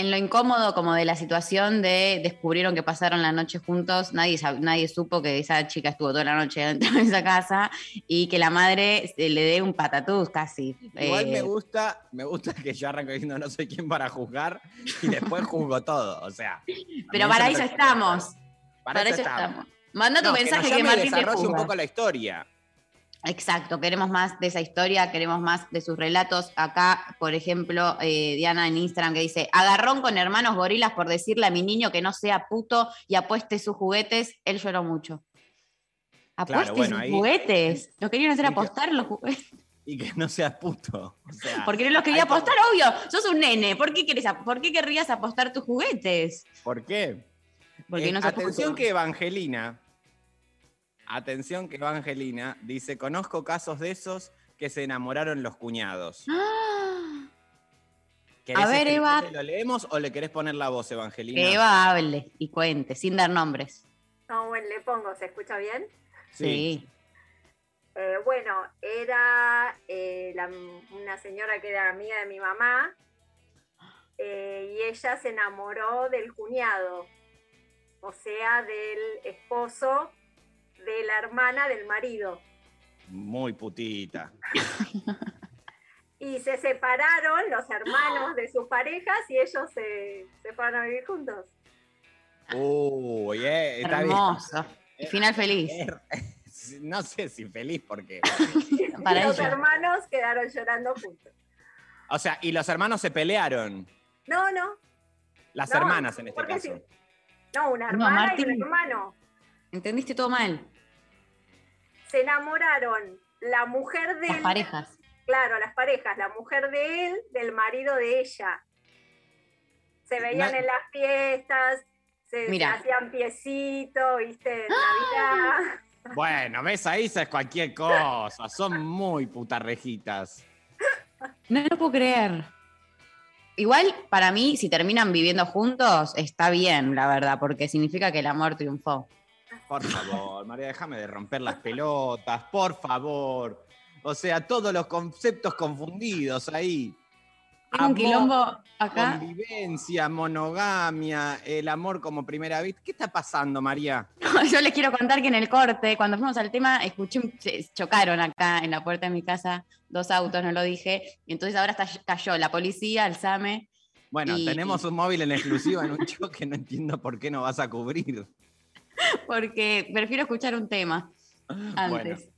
en lo incómodo como de la situación de descubrieron que pasaron la noche juntos, nadie, nadie supo que esa chica estuvo toda la noche [LAUGHS] dentro de esa casa y que la madre eh, le dé un patatús casi. Igual Eh, me gusta, me gusta que yo arranco diciendo no soy quien para juzgar y después juzgo todo, o sea. pero para eso estamos. Para, Para eso eso estamos. Manda tu No, mensaje que, que, llame y Martín te desarrolle un juzga. poco la historia. Exacto, queremos más de esa historia, queremos más de sus relatos. Acá, por ejemplo, eh, Diana en Instagram que dice, agarrón con hermanos gorilas por decirle a mi niño que no sea puto y apueste sus juguetes, él lloró mucho. Apueste bueno, sus ahí- juguetes. Lo querían hacer apostar los juguetes. Y que no seas puto. O sea, Porque no los quería hay como- apostar, obvio. Sos un nene. ¿Por qué, querés, ¿Por qué querrías apostar tus juguetes? ¿Por qué? Porque Eh, no atención puto. que Evangelina, atención que Evangelina dice, conozco casos de esos que se enamoraron los cuñados. [GASPS] ¡Ah! ¿Querés A ver, Eva. ¿Lo leemos o le querés poner la voz, Evangelina? Que Eva hable y cuente, sin dar nombres. No, bueno, le pongo, ¿se escucha bien? Sí. Eh, bueno, era eh, la- una señora que era amiga de mi mamá eh, y ella se enamoró del cuñado, o sea, del esposo de la hermana del marido. Muy putita. Y se separaron los hermanos de sus parejas y ellos se, se fueron a vivir juntos. Uy, eh, está bien. Hermoso. Final feliz. No sé si feliz porque... [LAUGHS] Para los ella. hermanos quedaron llorando juntos. O sea, y los hermanos se pelearon. No, no, Las No, hermanas en este caso. sí. no, una No, hermana y un hermano. Entendiste todo mal. se enamoraron la mujer de Las él, parejas. claro, las parejas, la mujer de él, del marido de ella. Se veían No- en las fiestas, se, Mira. hacían piecitos, viste, en Navidad. Bueno, ves, ahí es cualquier cosa. Son muy putarrejitas. No lo puedo creer. Igual, para mí, si terminan viviendo juntos, está bien, la verdad, porque significa que el amor triunfó. Por favor, María, déjame de romper las pelotas, por favor. O sea, todos los conceptos confundidos ahí. Tengo un Amor, quilombo acá. Convivencia, monogamia, el amor como primera vista. ¿Qué está pasando, María? [LAUGHS] Yo les quiero contar que en el corte, cuando fuimos al tema, escuché, se- chocaron acá en la puerta de mi casa dos autos, no lo dije. Y entonces ahora está, cayó la policía, el SAME. Bueno, Y- tenemos un móvil en exclusiva en un show que no entiendo por qué no vas a cubrir. [LAUGHS] porque prefiero escuchar un tema Bueno, antes.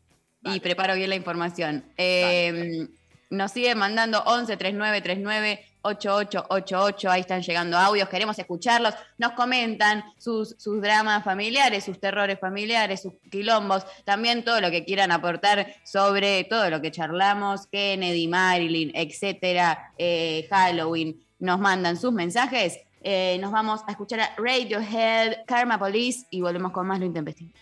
y preparo bien la información. Eh, nos siguen mandando 11 39 39 8888, ahí están llegando audios, queremos escucharlos. Nos comentan sus, sus dramas familiares, sus terrores familiares, sus quilombos, también todo lo que quieran aportar sobre todo lo que charlamos, Kennedy, Marilyn, etcétera, eh, Halloween. Nos mandan sus mensajes. Eh, nos vamos a escuchar a Radiohead, Karma Police y volvemos con más Lo Intempestivo.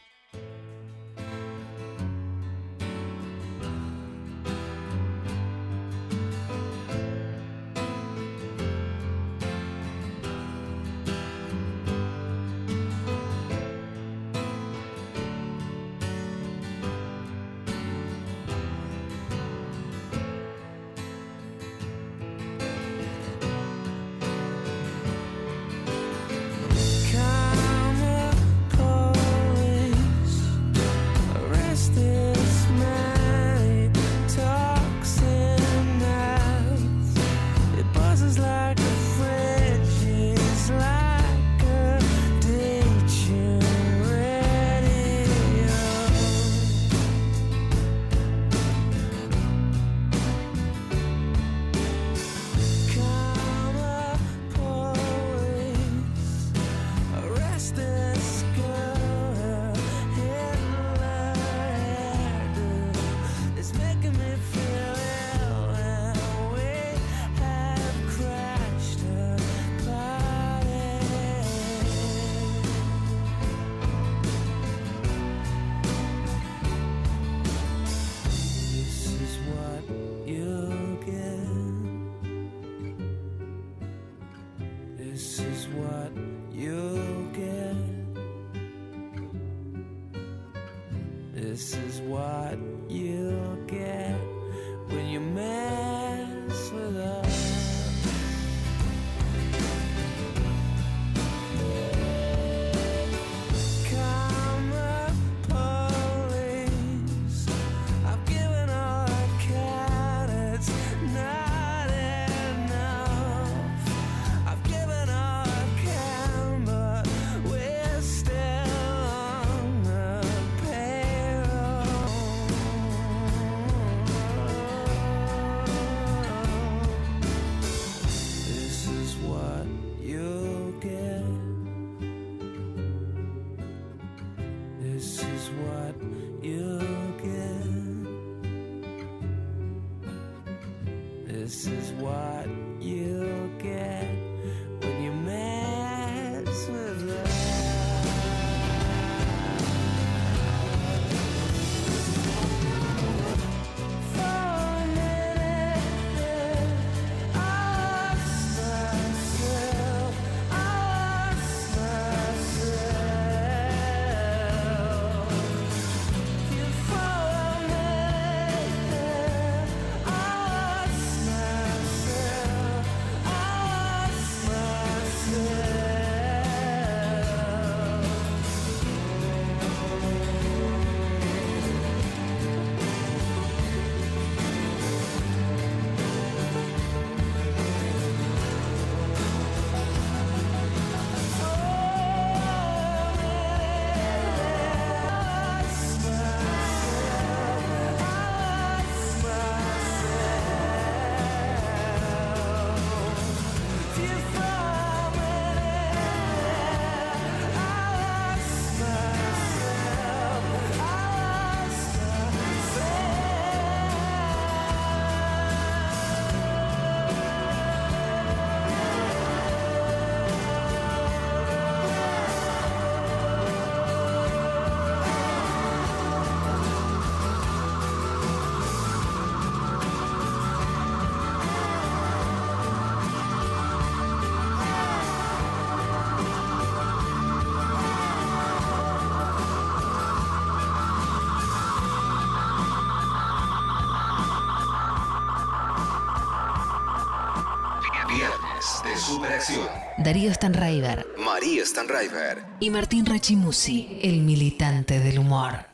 Darío Stanraiver María Stanraiver. y Martín Rechimusi, el militante del humor.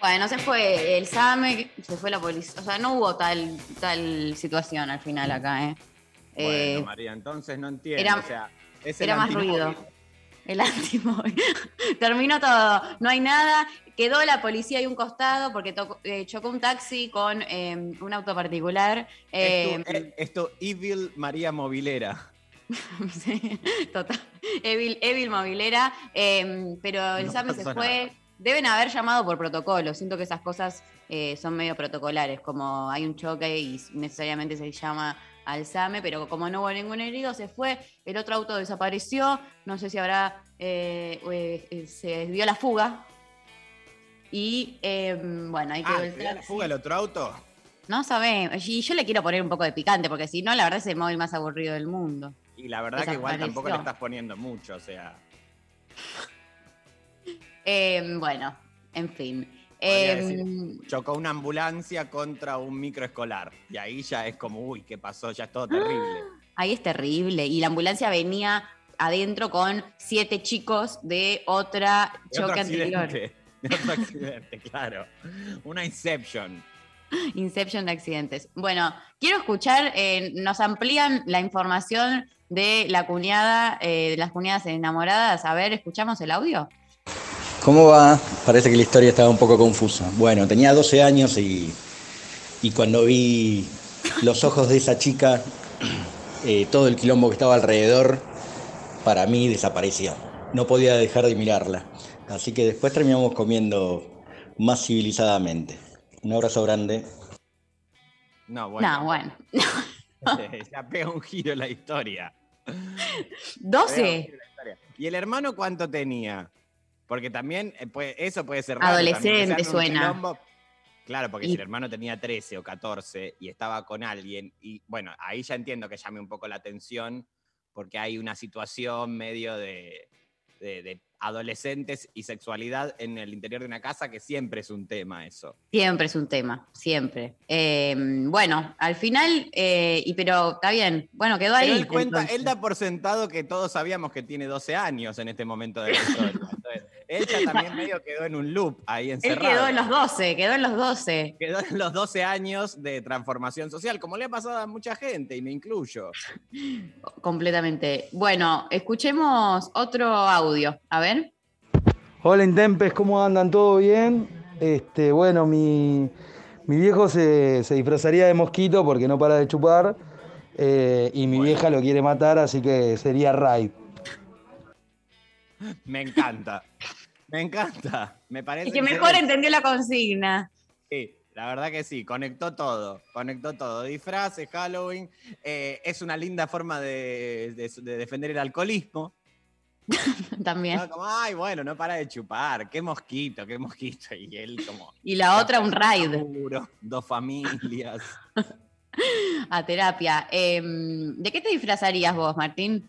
Bueno, se fue el SAME, se fue la policía. O sea, no hubo tal, tal situación al final acá, ¿eh? Bueno, Eh, María, entonces no entiendo. era- o sea, es el era más ruido. El antimóvil. [LAUGHS] Terminó todo. No hay nada. Quedó la policía ahí un costado porque tocó- eh, chocó un taxi con eh, un auto particular. Eh, Es tu, eh, es Evil María Movilera. [LAUGHS] sí, total. Evil, Evil Movilera. eh, pero el No SAME se fue. Deben haber llamado por protocolo. Siento que esas cosas eh, son medio protocolares. Como hay un choque y necesariamente se llama al SAME, pero como no hubo ningún herido, se fue. El otro auto desapareció. No sé si habrá. eh, eh, eh, se dio la fuga. Y eh, bueno, ahí quedó Ah, el ¿se dio la fuga el otro auto? No sabemos. Y yo le quiero poner un poco de picante, porque si no, la verdad es el móvil más aburrido del mundo. Y la verdad que igual tampoco le estás poniendo mucho, o sea. Eh, bueno, en fin. Eh, decir, chocó una ambulancia contra un microescolar. Y ahí ya es como, uy, ¿qué pasó? Ya es todo terrible. [GASPS] ahí es terrible. Y la ambulancia venía adentro con siete chicos de otra De otro choque anterior. De otro accidente, [LAUGHS] claro. Una Inception. Inception de accidentes. Bueno, quiero escuchar, eh, nos amplían la información de la cuñada, eh, de las cuñadas enamoradas. A ver, ¿escuchamos el audio? ¿Cómo va? Parece que la historia estaba un poco confusa. Bueno, tenía 12 años y, y cuando vi los ojos de esa chica, eh, todo el quilombo que estaba alrededor, para mí desapareció. No podía dejar de mirarla. Así que después terminamos comiendo más civilizadamente. Un abrazo grande. No, bueno. No, bueno. ya [LAUGHS] pega un giro la historia. 12. Pega un giro la historia. ¿Y el hermano cuánto tenía? Porque también eh, puede- eso puede ser raro, Adolescente suena. quilombo. Claro, porque Y- si el hermano tenía 13 o 14 y estaba con alguien, y bueno, ahí ya entiendo que llame un poco la atención, porque hay una situación medio de, de- de adolescentes y sexualidad en el interior de una casa, que siempre es un tema eso. Siempre es un tema, siempre. Eh, bueno, al final, eh, y pero está bien, bueno, quedó ahí. Él, cuenta, él da por sentado que todos sabíamos que tiene 12 años en este momento de la historia. [LAUGHS] Entonces, él ya [LAUGHS] también medio quedó en un loop ahí Él encerrado. quedó en los 12, quedó en los 12. Quedó en los 12 años de transformación social, como le ha pasado a mucha gente, y me incluyo. Completamente. Bueno, escuchemos otro audio. A ver. Hola Intempes, ¿cómo andan? ¿Todo bien? Este, bueno, mi, mi viejo se, se disfrazaría de mosquito porque no para de chupar eh, y mi vieja lo quiere matar, así que sería Raid. [LAUGHS] Me encanta. Me encanta. Me parece Y que mejor entendió la consigna. Sí, la verdad que sí, conectó todo, conectó todo. Disfraces, Halloween, eh, es una linda forma de, de- de defender el alcoholismo. [LAUGHS] También. ¿no? Como, ay, bueno, no para de chupar, qué mosquito, qué mosquito. [LAUGHS] Y él como... Y la otra, un raid. Dos familias. A terapia. Em, ¿De qué te disfrazarías vos, Martín?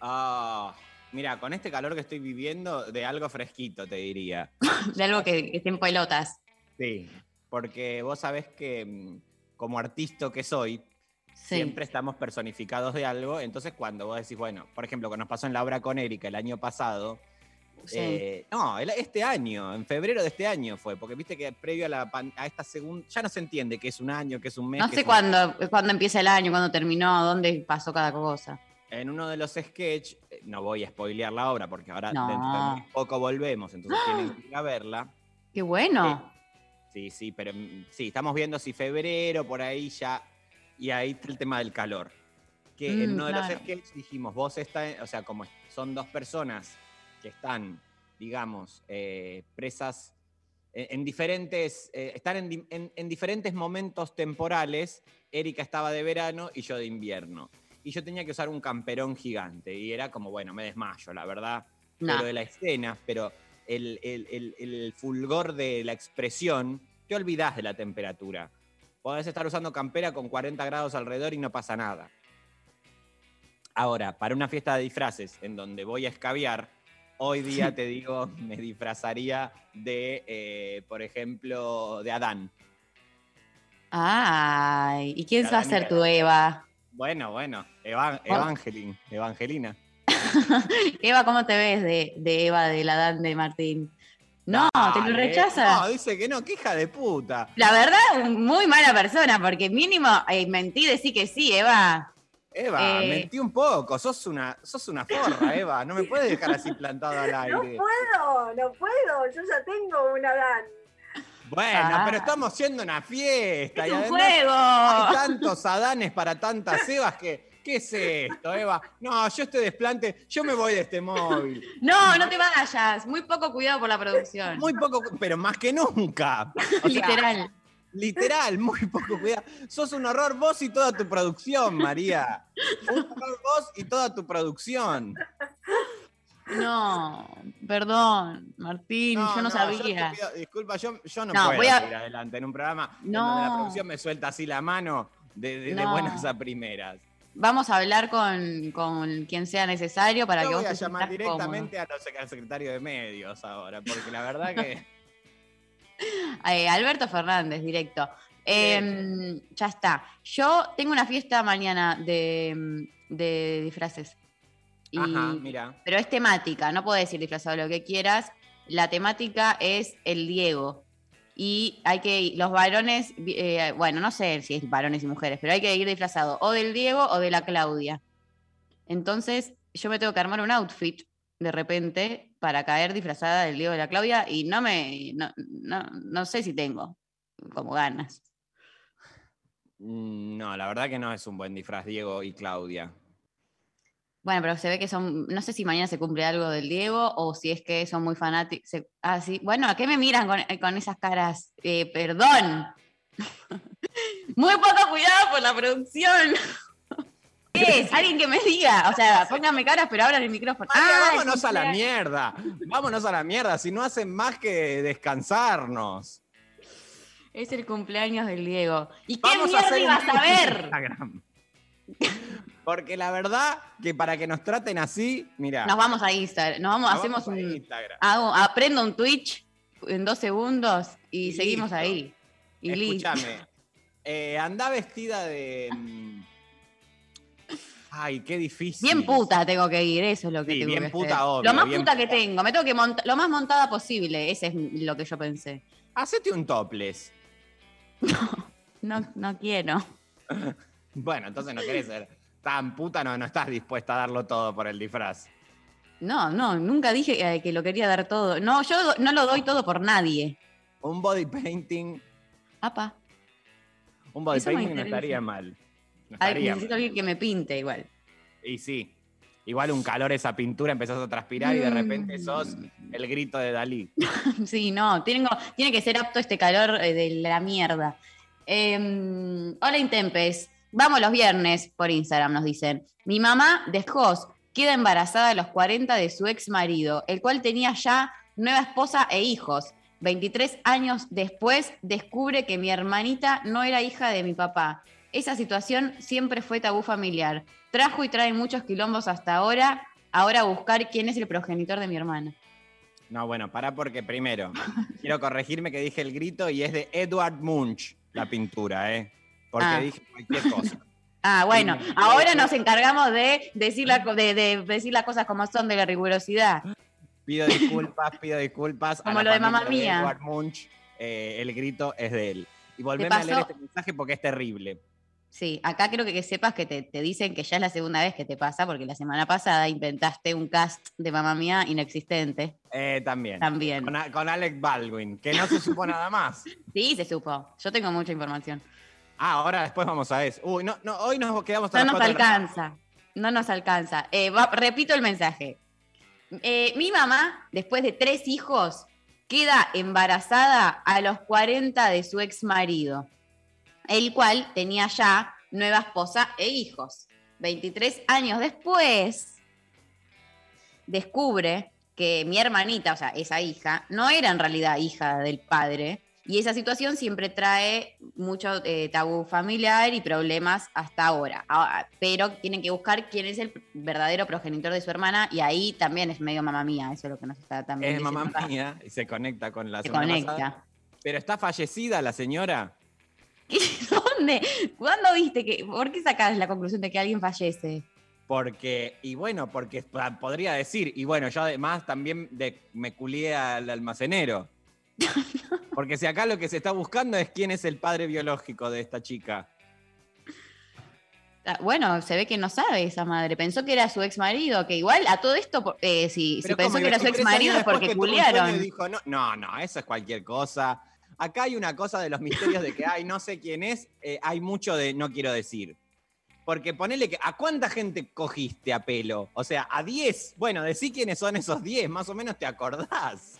Ah, mira, con este calor que estoy viviendo, de algo fresquito, te diría. [LAUGHS] De algo que, que esté en pelotas. Sí, porque vos sabés que mm, como artista que soy, Sí. siempre estamos personificados de algo. Entonces, cuando vos decís, bueno, por ejemplo, que nos pasó en la obra con Erika el año pasado. Sí. eh, no, el- este año, en febrero de este año fue, porque viste que previo a, la, pan- a esta segunda, ya no se entiende qué es un año, qué es un mes. No sé un- cuándo, cuándo empieza el año, cuándo terminó, dónde pasó cada cosa. En uno de los sketch, eh, no voy a spoilear la obra porque ahora No. dentro de muy poco volvemos, entonces tienen que ir a verla. [GASPS] Qué bueno. Sí, sí, pero mm, sí, estamos viendo si febrero, por ahí ya. Y ahí está el tema del calor. Que en Mm, uno de claro. los sketches dijimos, vos está, o sea, como son dos personas que están, digamos, eh, presas en, en diferentes, eh, están en, en- en diferentes momentos temporales. Erika estaba de verano y yo de invierno. Y yo tenía que usar un camperón gigante. Y era como, bueno, me desmayo, la verdad. No. Pero de la escena, pero el, el- el- el fulgor de la expresión, te olvidás de la temperatura. Podés estar usando campera con 40 grados alrededor y no pasa nada. Ahora, para una fiesta de disfraces en donde voy a escabiar, hoy día [LAUGHS] te digo, me disfrazaría de, eh, por ejemplo, de Adán. Ay, ¿y quién va a ser tu Eva? Bueno, bueno, Eva- Evangelin, Evangelina. [LAUGHS] Eva, ¿cómo te ves de, de Eva de la Dan de Martín? No, ¿te lo Dale. rechazas? No, dice que no, qué hija de puta. La verdad, muy mala persona, porque mínimo eh, mentí, decir que sí, Eva. Eva, Eh. mentí un poco, sos una, sos una forra, [LAUGHS] Eva, no me puedes dejar así plantado al No aire. puedo, no puedo, yo ya tengo una Dan. Bueno, Ah. pero estamos haciendo una fiesta. Es y un además juego. Hay tantos Adanes para tantas Evas que. ¿Qué es esto, Eva? No, yo este desplante, yo me voy de este móvil. [LAUGHS] No, no te vayas. Muy poco cuidado por la producción. Muy poco, pero más que nunca. O [LAUGHS] sea, Literal. Literal, muy poco cuidado. Sos un horror vos y toda tu producción, María. Un horror vos y toda tu producción. No, perdón, Martín, yo no sabía. pido disculpa, yo, yo no, No, puedo voy a- seguir adelante en un programa donde la producción me suelta así la mano de, de- de No. buenas a primeras. Vamos a hablar con, con quien sea necesario para Yo que vos voy a llamar directamente a los- al secretario de medios ahora, porque la verdad que... [LAUGHS] Eh, Alberto Fernández, directo. Eh, ya está. Yo tengo una fiesta mañana de, de disfraces. Y- Ajá, mira. Pero es temática, no puedo decir disfrazado lo que quieras. La temática es el Diego. Y hay que ir, los varones, eh, bueno, no sé si es varones y mujeres, pero hay que ir disfrazado o del Diego o de la Claudia. Entonces, yo me tengo que armar un outfit de repente para caer disfrazada del Diego de la Claudia y no me, no, no, no sé si tengo como ganas. Mm, No, la verdad que no es un buen disfraz, Diego y Claudia. Bueno, pero se ve que son, no sé si mañana se cumple algo del Diego o si es que son muy fanáticos. Ah, sí. Bueno, ¿a qué me miran con, eh, con esas caras? Eh, perdón. [LAUGHS] muy poco cuidado por la producción. [LAUGHS] ¿Qué es? Alguien que me diga. O sea, pónganme caras, pero abran el micrófono. Ah, vámonos a la mierda. Vámonos a la mierda. Si no hacen más que descansarnos. Es el cumpleaños del Diego. ¿Y qué Vamos a mierda un ibas a ver? Instagram. [LAUGHS] Porque la verdad que para que nos traten así, mira. Nos vamos a Instagram, nos vamos, Nos hacemos vamos un. Instagram. hago- aprendo un Twitch en dos segundos y, Y seguimos listo. ahí. Y listo. Escúchame. [LAUGHS] eh, anda vestida de. mm, Ay, qué difícil. Bien puta tengo que ir, eso es lo que Sí, tengo bien que puta, hacer. obvio, Lo más bien puta que tengo, me tengo que montar, lo más montada posible, ese es lo que yo pensé. Hacete un topless. [LAUGHS] No, no quiero. [LAUGHS] Bueno, entonces no querés ser tan puta, no, no estás dispuesta a darlo todo por el disfraz. No, no, nunca dije eh, que lo quería dar todo. No, yo no lo doy todo por nadie. Un body painting. Apa. Un body Eso painting no estaría mal. No Ay, estaría necesito mal. alguien que me pinte igual. Y sí. Igual un calor esa pintura, empezás a transpirar y de repente Mm. sos el grito de Dalí. [LAUGHS] Sí, no, tengo, tiene que ser apto este calor eh, de la mierda. Eh, hola Intempes, vamos los viernes por Instagram, nos dicen. Mi mamá dejó, queda embarazada a los 40 de su ex marido, el cual tenía ya nueva esposa e hijos. 23 años después descubre que mi hermanita no era hija de mi papá. Esa situación siempre fue tabú familiar. Trajo y trae muchos quilombos hasta ahora. Ahora buscar quién es el progenitor de mi hermana. No, bueno, pará porque primero, quiero corregirme que dije el grito y es de Edward Munch, la pintura, ¿eh? Porque Ah. dije cualquier cosa. [LAUGHS] Ah, bueno, ahora nos encargamos de decir, la co- de, de decir las cosas como son de la rigurosidad. Pido disculpas, pido disculpas. Como lo de Mamma Mía. Edward Munch, eh, el grito es de él. Y volveme a leer este mensaje porque es terrible. Sí, acá creo que, que sepas que te, te dicen que ya es la segunda vez que te pasa, porque la semana pasada inventaste un cast de mamá mía inexistente. Eh, también. También. Con, con Alec Baldwin, que no se supo nada más. [LAUGHS] Sí, se supo. Yo tengo mucha información. Ah, ahora después vamos a eso. Uy, no, no, hoy nos quedamos No nos alcanza. No nos alcanza. Eh, va- repito el mensaje. Eh, mi mamá, después de tres hijos, queda embarazada a los 40 de su ex marido, el cual tenía ya nueva esposa e hijos. 23 años después, descubre que mi hermanita, o sea, esa hija, no era en realidad hija del padre. Y esa situación siempre trae mucho eh, tabú familiar y problemas hasta ahora. Ah, pero tienen que buscar quién es el verdadero progenitor de su hermana y ahí también es medio mamá mía, eso es lo que nos está también Es mamá mía y se conecta con la Se semana conecta. pasada. Pero está fallecida la señora. [LAUGHS] ¿Dónde? ¿Cuándo viste que.? ¿Por qué sacas la conclusión de que alguien fallece? Porque, y bueno, porque podría decir, y bueno, yo además también de, me culié al almacenero. [LAUGHS] Porque si acá lo que se está buscando es quién es el padre biológico de esta chica. Ah, Bueno, se ve que no sabe esa madre. Pensó que era su ex marido, que igual a todo esto, por- eh, si, si Pero pensó ¿cómo? que era su ex 23 marido años es porque después que tuvo un sueño y culiaron. dijo, no, no, no, eso es cualquier cosa. Acá hay una cosa de los misterios de que, ay, no sé quién es, eh, hay mucho de no quiero decir. Porque ponele que, ¿a cuánta gente cogiste a pelo? O sea, a 10. Bueno, decí quiénes son esos 10, más o menos te acordás.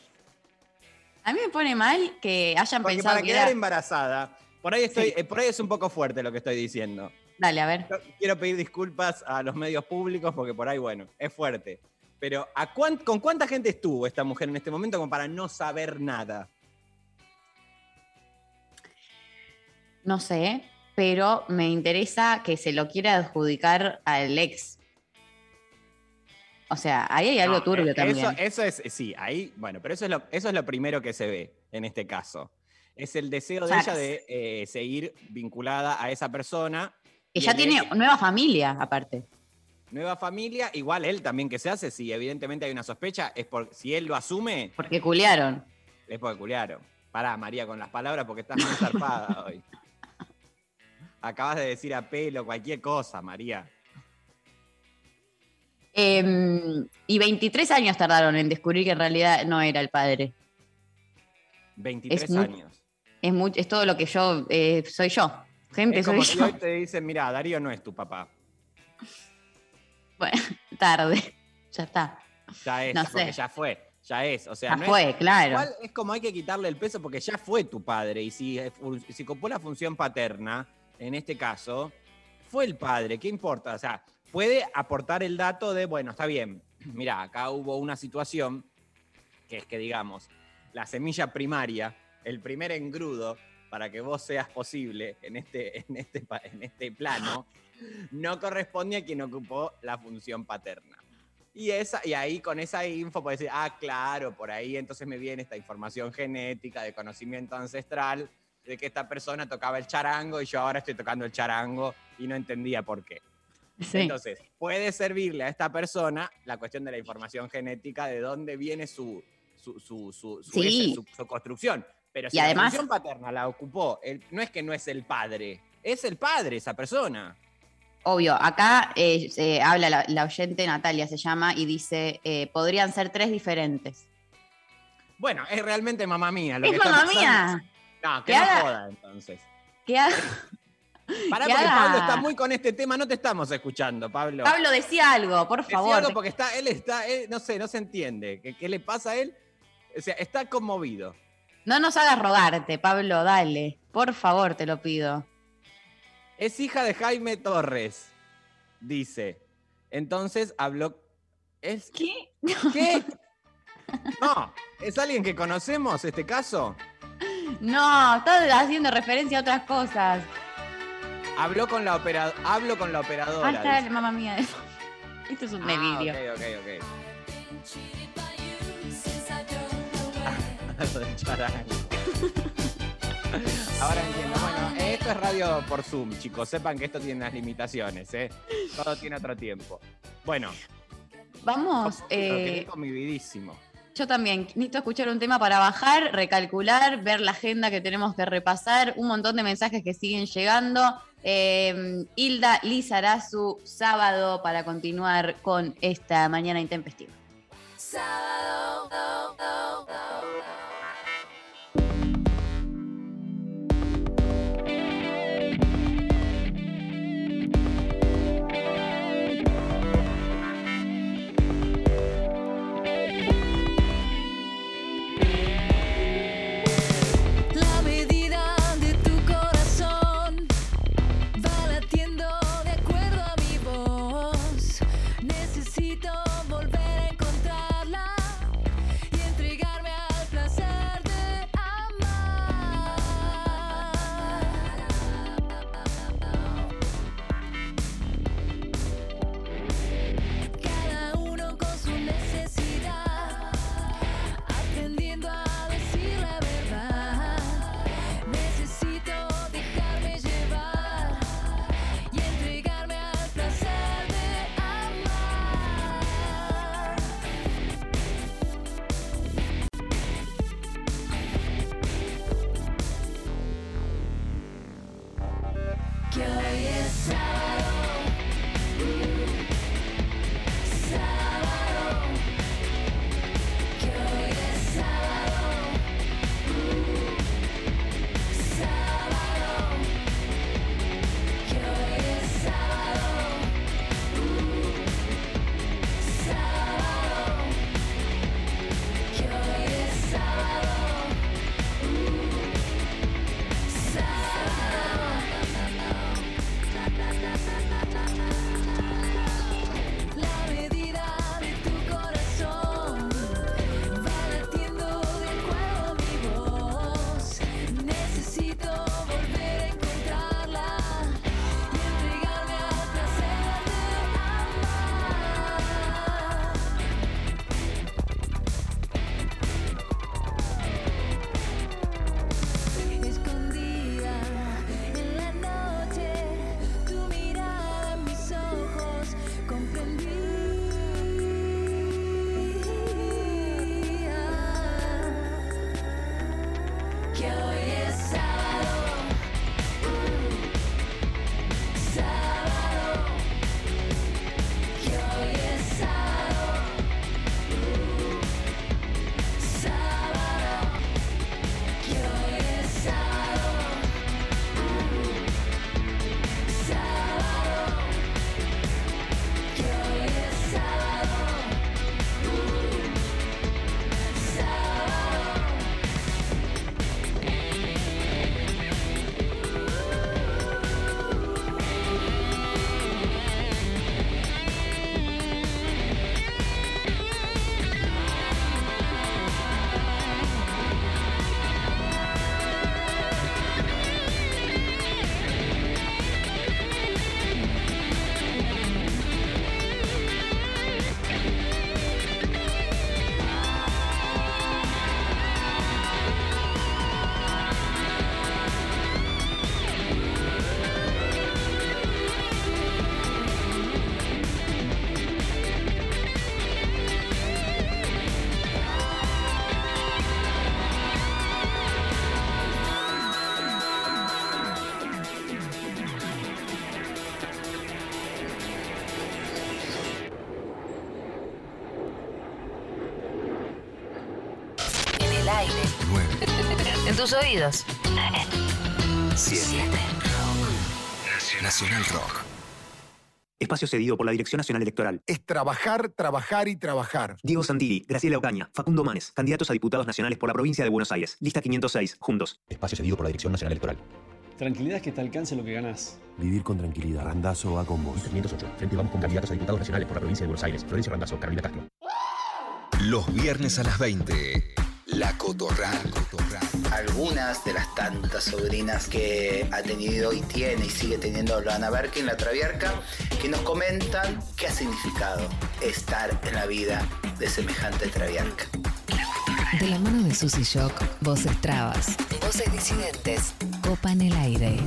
A mí me pone mal que hayan Porque pensado para que quedar era... embarazada, por ahí, estoy, Sí. eh, por ahí es un poco fuerte lo que estoy diciendo. Dale, a ver. Yo Quiero pedir disculpas a los medios públicos porque por ahí, bueno, es fuerte. Pero ¿a cuán- ¿con cuánta gente estuvo esta mujer en este momento como para no saber nada? No sé, pero me interesa que se lo quiera adjudicar al ex. O sea, ahí hay algo No, turbio eh, también. Eso, es, sí, ahí, bueno, pero eso es, lo, eso es lo primero que se ve en este caso. Es el deseo de ella de eh, seguir vinculada a esa persona. que ya tiene nueva familia, aparte. nueva familia, igual él también que se hace, si evidentemente hay una sospecha, es por si él lo asume, Porque culiaron. es porque culiaron. Pará, María, con las palabras porque estás muy zarpada [LAUGHS] hoy. Acabas de decir a pelo cualquier cosa, María. Em, y 23 años tardaron en descubrir que en realidad no era el padre. 23 Es muy- años. Es, todo lo que yo eh, soy yo. Gente, Es soy como si yo. hoy te dicen, mira, Darío no es tu papá. Bueno, [LAUGHS] tarde. Ya está. Ya es, No porque sé. ya fue. Ya es. O sea, Ya no fue, es, claro. Igual es como hay que quitarle el peso porque ya fue tu padre. Y si, si copó la función paterna, en este caso, fue el padre. ¿Qué importa? O sea, puede aportar el dato de, bueno, está bien. [CLEARS THROAT] Mira, acá hubo una situación que es que, digamos, la semilla primaria, el primer engrudo para que vos seas posible en este, [LAUGHS] en este, en este plano, no corresponde a quien ocupó la función paterna. Y, esa, y ahí con esa info puedes decir, ah, claro, por ahí entonces me viene esta información genética de conocimiento ancestral de que esta persona tocaba el charango y yo ahora estoy tocando el charango y no entendía por qué. Sí. Entonces, puede servirle a esta persona la cuestión de la información genética, de dónde viene su, su, su, su, su- Sí. ese, su- su construcción. Pero si Y además- la función paterna la ocupó, el- no es que no es el padre, es el padre esa persona. Obvio, acá eh, habla la, la oyente Natalia, se llama, y dice, eh, podrían ser tres diferentes. Bueno, es realmente mamá mía. Lo Es que mamá mía. No, que Que no haga- joda entonces. ¿Qué ha- [LAUGHS] Pará, que porque Pablo está muy con este tema, no te estamos escuchando, Pablo. Pablo, decía algo, por Decía favor. algo porque está, él está, él, no sé, no se entiende. ¿Qué, qué le pasa a él? O sea, está conmovido. No nos hagas rogarte, Pablo, dale. Por favor, te lo pido. Es hija de Jaime Torres, dice. Entonces habló. ¿Es qué? [LAUGHS] ¿Qué? No, ¿es alguien que conocemos este caso? No, estás haciendo referencia a otras cosas. Habló con la opera, hablo con la Ah, operadora. está dice. la mamá mía. [LAUGHS] Esto es un Ah, delirio. ok, ok, ok. [LAUGHS] Lo del charango. Ahora entiendo. Bueno, esto es radio por Zoom, chicos. Sepan que esto tiene unas limitaciones, ¿eh? Todo tiene otro tiempo. Bueno, Vamos, lo quedé eh, conmovidísimo. Yo también necesito escuchar un tema para bajar, recalcular, ver la agenda que tenemos que repasar, un montón de mensajes que siguen llegando. Eh, Hilda Lizarazu, sábado, para continuar con esta mañana intempestiva. La Curious tus oídos. 7. Nacional Rock. Espacio cedido por la Dirección Nacional Electoral. Es trabajar, trabajar y trabajar. Diego Santilli, Graciela Ocaña, Facundo Manes, candidatos a diputados nacionales por la provincia de Buenos Aires. Lista 506, juntos. Espacio cedido por la Dirección Nacional Electoral. Tranquilidad es que te alcance lo que ganás. Vivir con tranquilidad. Randazo va con vos. 508. Frente vamos con candidatos a diputados nacionales por la provincia de Buenos Aires. Florencia Randazo, Carolina Castro. Los viernes a las 20. La Cotorral. Algunas de las tantas sobrinas que ha tenido y tiene y sigue teniendo Loana Berkin, la Traviarca, que nos comentan qué ha significado estar en la vida de semejante Traviarca. De la mano de Susy Shock, voces trabas, voces disidentes, copan el aire.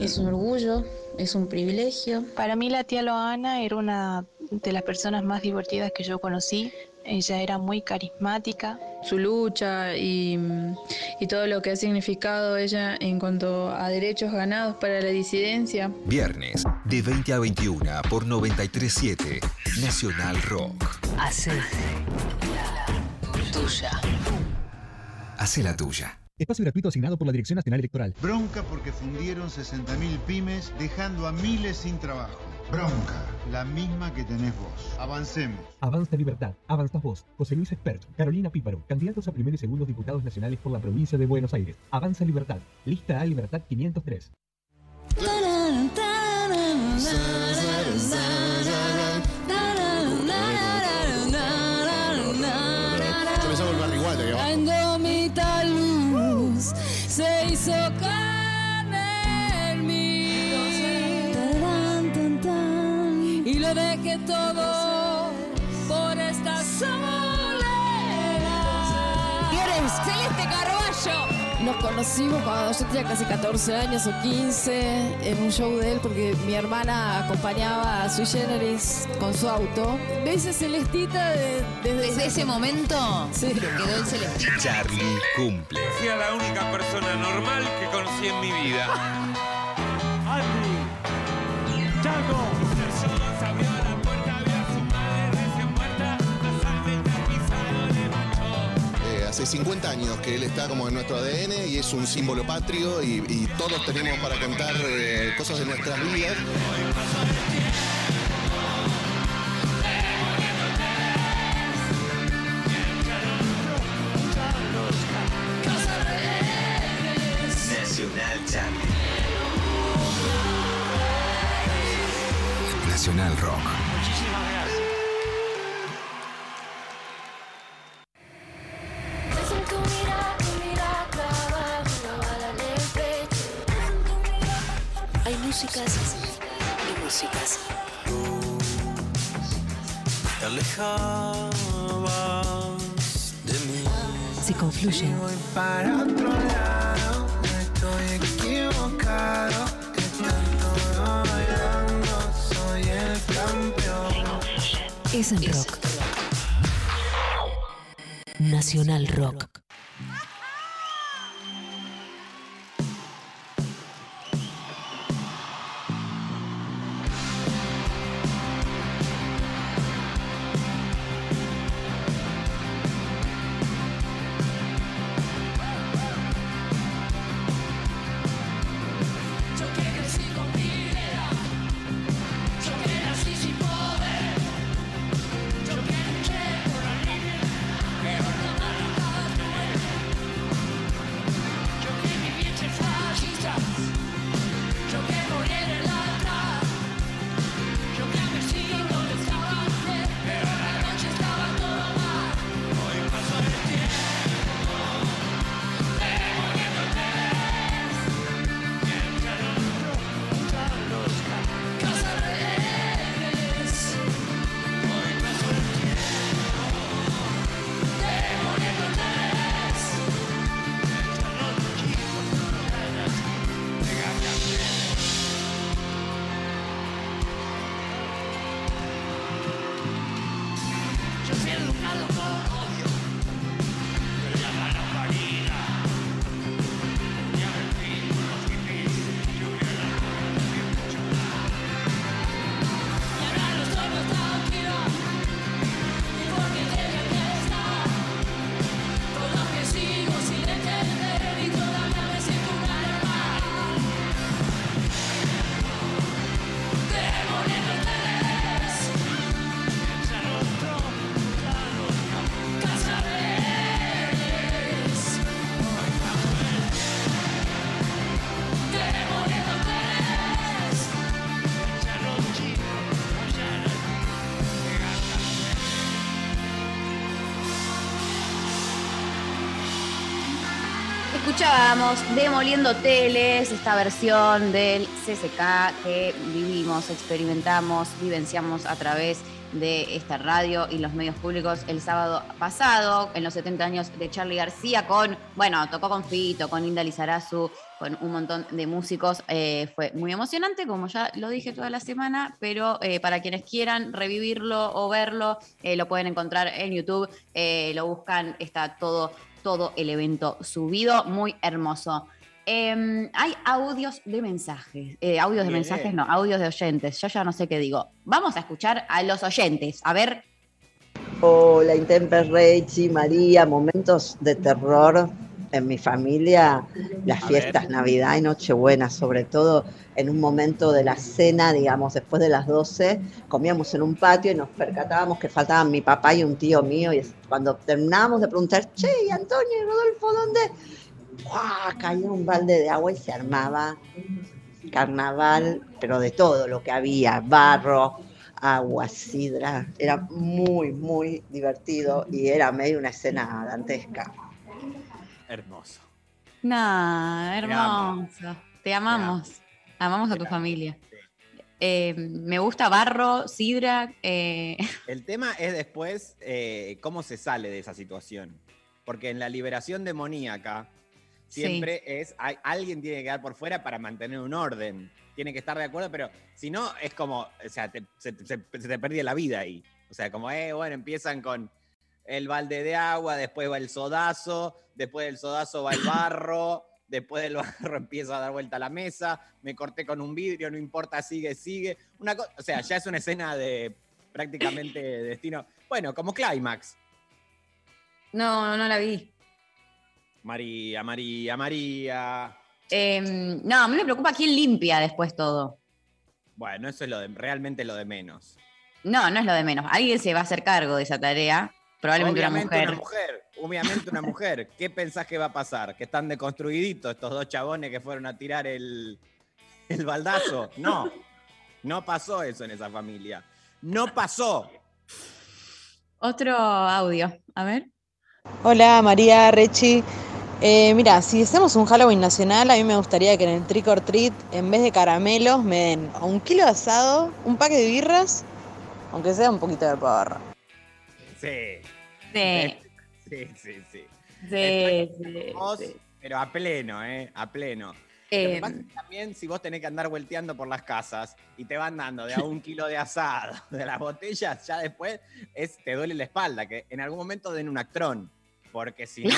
Es un orgullo, es un privilegio. Para mí la tía Loana era una de las personas más divertidas que yo conocí. Ella era muy carismática. Su lucha y, y todo lo que ha significado ella en cuanto a derechos ganados para la disidencia. Viernes, de 20 a 21 por 937 Nacional Rock. Hace tuya. Hace la tuya. Espacio gratuito asignado por la Dirección Nacional Electoral. Bronca porque fundieron 60.000 pymes dejando a miles sin trabajo. Bronca, la misma que tenés vos. Avancemos. Avanza Libertad, avanzas vos. José Luis Expert, Carolina Píparo, candidatos a primer y segundos diputados nacionales por la provincia de Buenos Aires. Avanza Libertad, lista A Libertad 503. Dejé todo por esta soledad. Señores, Celeste Carballo. Nos conocimos cuando yo tenía casi 14 años o 15 en un show de él porque mi hermana acompañaba a Sui Generis con su auto. Me dice Celestita de- desde, Desde ese momento Sí. quedó el celeste. Charlie cumple. Fui a la única persona normal que conocí en mi vida. Andy. Chaco. Hace 50 años que él está como en nuestro ADN y es un símbolo patrio y, y todos tenemos para contar eh, cosas de nuestras vidas. Nacional Rock. Músicas y músicas. Te alejabas de mí. Se confluyen. Voy para otro lado, no estoy equivocado. Que tanto bailando, soy el campeón. Es en rock. Nacional Rock. Demoliendo Teles, esta versión del CCK que vivimos, experimentamos, vivenciamos a través de esta radio y los medios públicos el sábado pasado, en los 70 años de Charlie García, con, bueno, tocó con Fito, con Inda Lizarazu, con un montón de músicos. Eh, fue muy emocionante, como ya lo dije toda la semana, pero eh, para quienes quieran revivirlo o verlo, eh, lo pueden encontrar en YouTube, lo buscan, está todo, todo el evento subido, muy hermoso. Em, hay audios de mensajes, eh, audios de Bien. mensajes, no, audios de oyentes, yo ya no sé qué digo. Vamos a escuchar a los oyentes, a ver Hola, Intemper Rechi, María, momentos de terror en mi familia, las A fiestas ver. Navidad y Nochebuena, sobre todo en un momento de la cena, digamos, después de las 12, comíamos en un patio y nos percatábamos que faltaban mi papá y un tío mío, y cuando terminábamos de preguntar, che, ¿y Antonio y Rodolfo, ¿dónde? ¡Guau! Caía un balde de agua y se armaba carnaval, pero de todo lo que había, barro, agua, sidra, era muy, muy divertido y era medio una escena dantesca. Hermoso. No, amo. hermoso. Te amamos. Amamos a tu familia. Eh, me gusta barro, sidra. eh, [LAUGHS] El tema es después eh, cómo se sale de esa situación. Porque en la liberación demoníaca siempre es, hay- alguien tiene que quedar por fuera para mantener un orden. Tiene que estar de acuerdo, pero si no, es como, o sea, te- se, se- se te pierde la vida ahí. O sea, como, eh, bueno, empiezan con el balde de agua, después va el sodazo, después del sodazo va el barro, [COUGHS] después del barro [LAUGHS] empieza a dar vuelta a la mesa, me corté con un vidrio, no importa, sigue, sigue. Una o sea, ya es una escena de prácticamente [COUGHS] destino. Bueno, como clímax. no, no la vi. María, María, María. Eh, no, a mí me preocupa quién limpia después todo. Bueno, eso es lo de, realmente lo de menos. No, no es lo de menos. Alguien se va a hacer cargo de esa tarea. Probablemente Obviamente una una mujer. mujer. Obviamente una mujer. [LAUGHS] ¿Qué pensás que va a pasar? ¿Que están deconstruiditos estos dos chabones que fueron a tirar el, el baldazo? No. No pasó eso en esa familia. No pasó. Otro audio. A ver. Hola María, Rechi. Eh, mira, si hacemos un Halloween nacional, a mí me gustaría que en el Trick or Treat, en vez de caramelos, me den un kilo de asado, un paque de birras, aunque sea un poquito de pavarra. Sí. Sí. Sí, sí, sí. Sí, Estoy sí, con vos, sí. Pero a pleno, ¿eh? A pleno. Lo Eh, que pasa es que también si vos tenés que andar volteando por las casas y te van dando de a un kilo de asado, [LAUGHS] de las botellas, ya después es, te duele la espalda, que en algún momento den un actrón. Porque si no,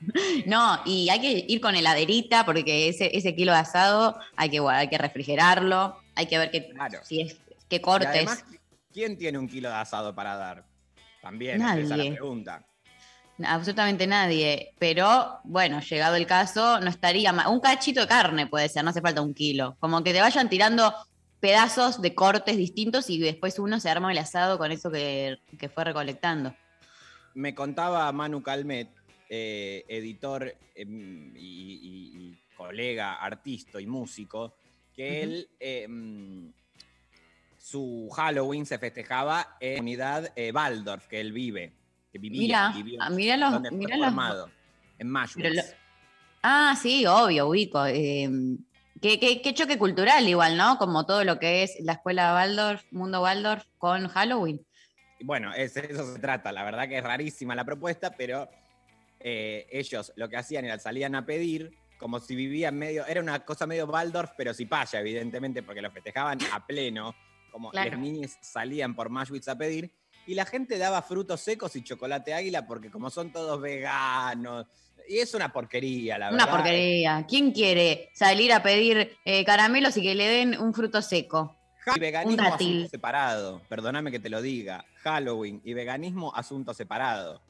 [LAUGHS] No, y hay que ir con heladerita porque ese, ese kilo de asado hay que, hay que refrigerarlo, hay que ver qué, si es, qué y cortes. además, ¿quién tiene un kilo de asado para dar? También esa es la Nadie. pregunta. Absolutamente nadie. Pero bueno, llegado el caso, no estaría mal. Un cachito de carne puede ser, no hace falta un kilo. Como que te vayan tirando pedazos de cortes distintos y después uno se arma el asado con eso que, que fue recolectando. Me contaba Manu Calmet, eh, editor em, y, y- y colega, artista y músico, que él, em, su Halloween se festejaba en la unidad eh, Waldorf, que él vive, que vivía, Mira, vivió, ah, mira los- donde fue mira los- formado, en lo- Ah, sí, obvio, ubico. Eh, qué, qué- qué choque cultural igual, ¿no? Como todo lo que es la escuela Waldorf, Mundo Waldorf con Halloween. Bueno, es- eso se trata. La verdad que es rarísima la propuesta, pero eh, ellos lo que hacían era salían a pedir, como si vivían medio. Era una cosa medio Waldorf, pero paya, evidentemente, porque lo festejaban a pleno. Como Claro. los niños salían por Mashwitz a pedir. Y la gente daba frutos secos y chocolate águila, porque como son todos veganos. Y es una porquería, la verdad. Una porquería. ¿Quién quiere salir a pedir eh, caramelos y que le den un fruto seco? Y veganismo Un asunto separado. Perdóname que te lo diga. Halloween y veganismo asunto separado.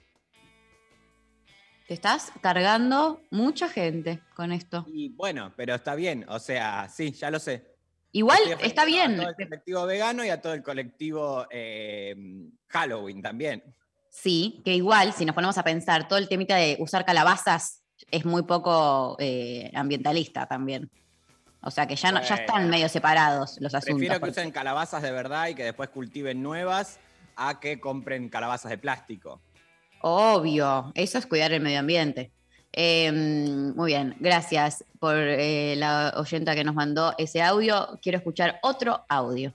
Te estás cargando mucha gente con esto. Y bueno, pero está bien, o sea, sí, ya lo sé. Igual Estoy está bien. A todo el colectivo vegano y a todo el colectivo eh, Halloween también. Sí, que igual, si nos ponemos a pensar, todo el temita de usar calabazas es muy poco eh, ambientalista también. O sea que ya, no, ya están medio separados los asuntos. Prefiero que usen calabazas de verdad y que después cultiven nuevas a que compren calabazas de plástico. Obvio, eso es cuidar el medio ambiente. Eh, muy bien, gracias por eh, la oyenta que nos mandó ese audio. Quiero escuchar otro audio.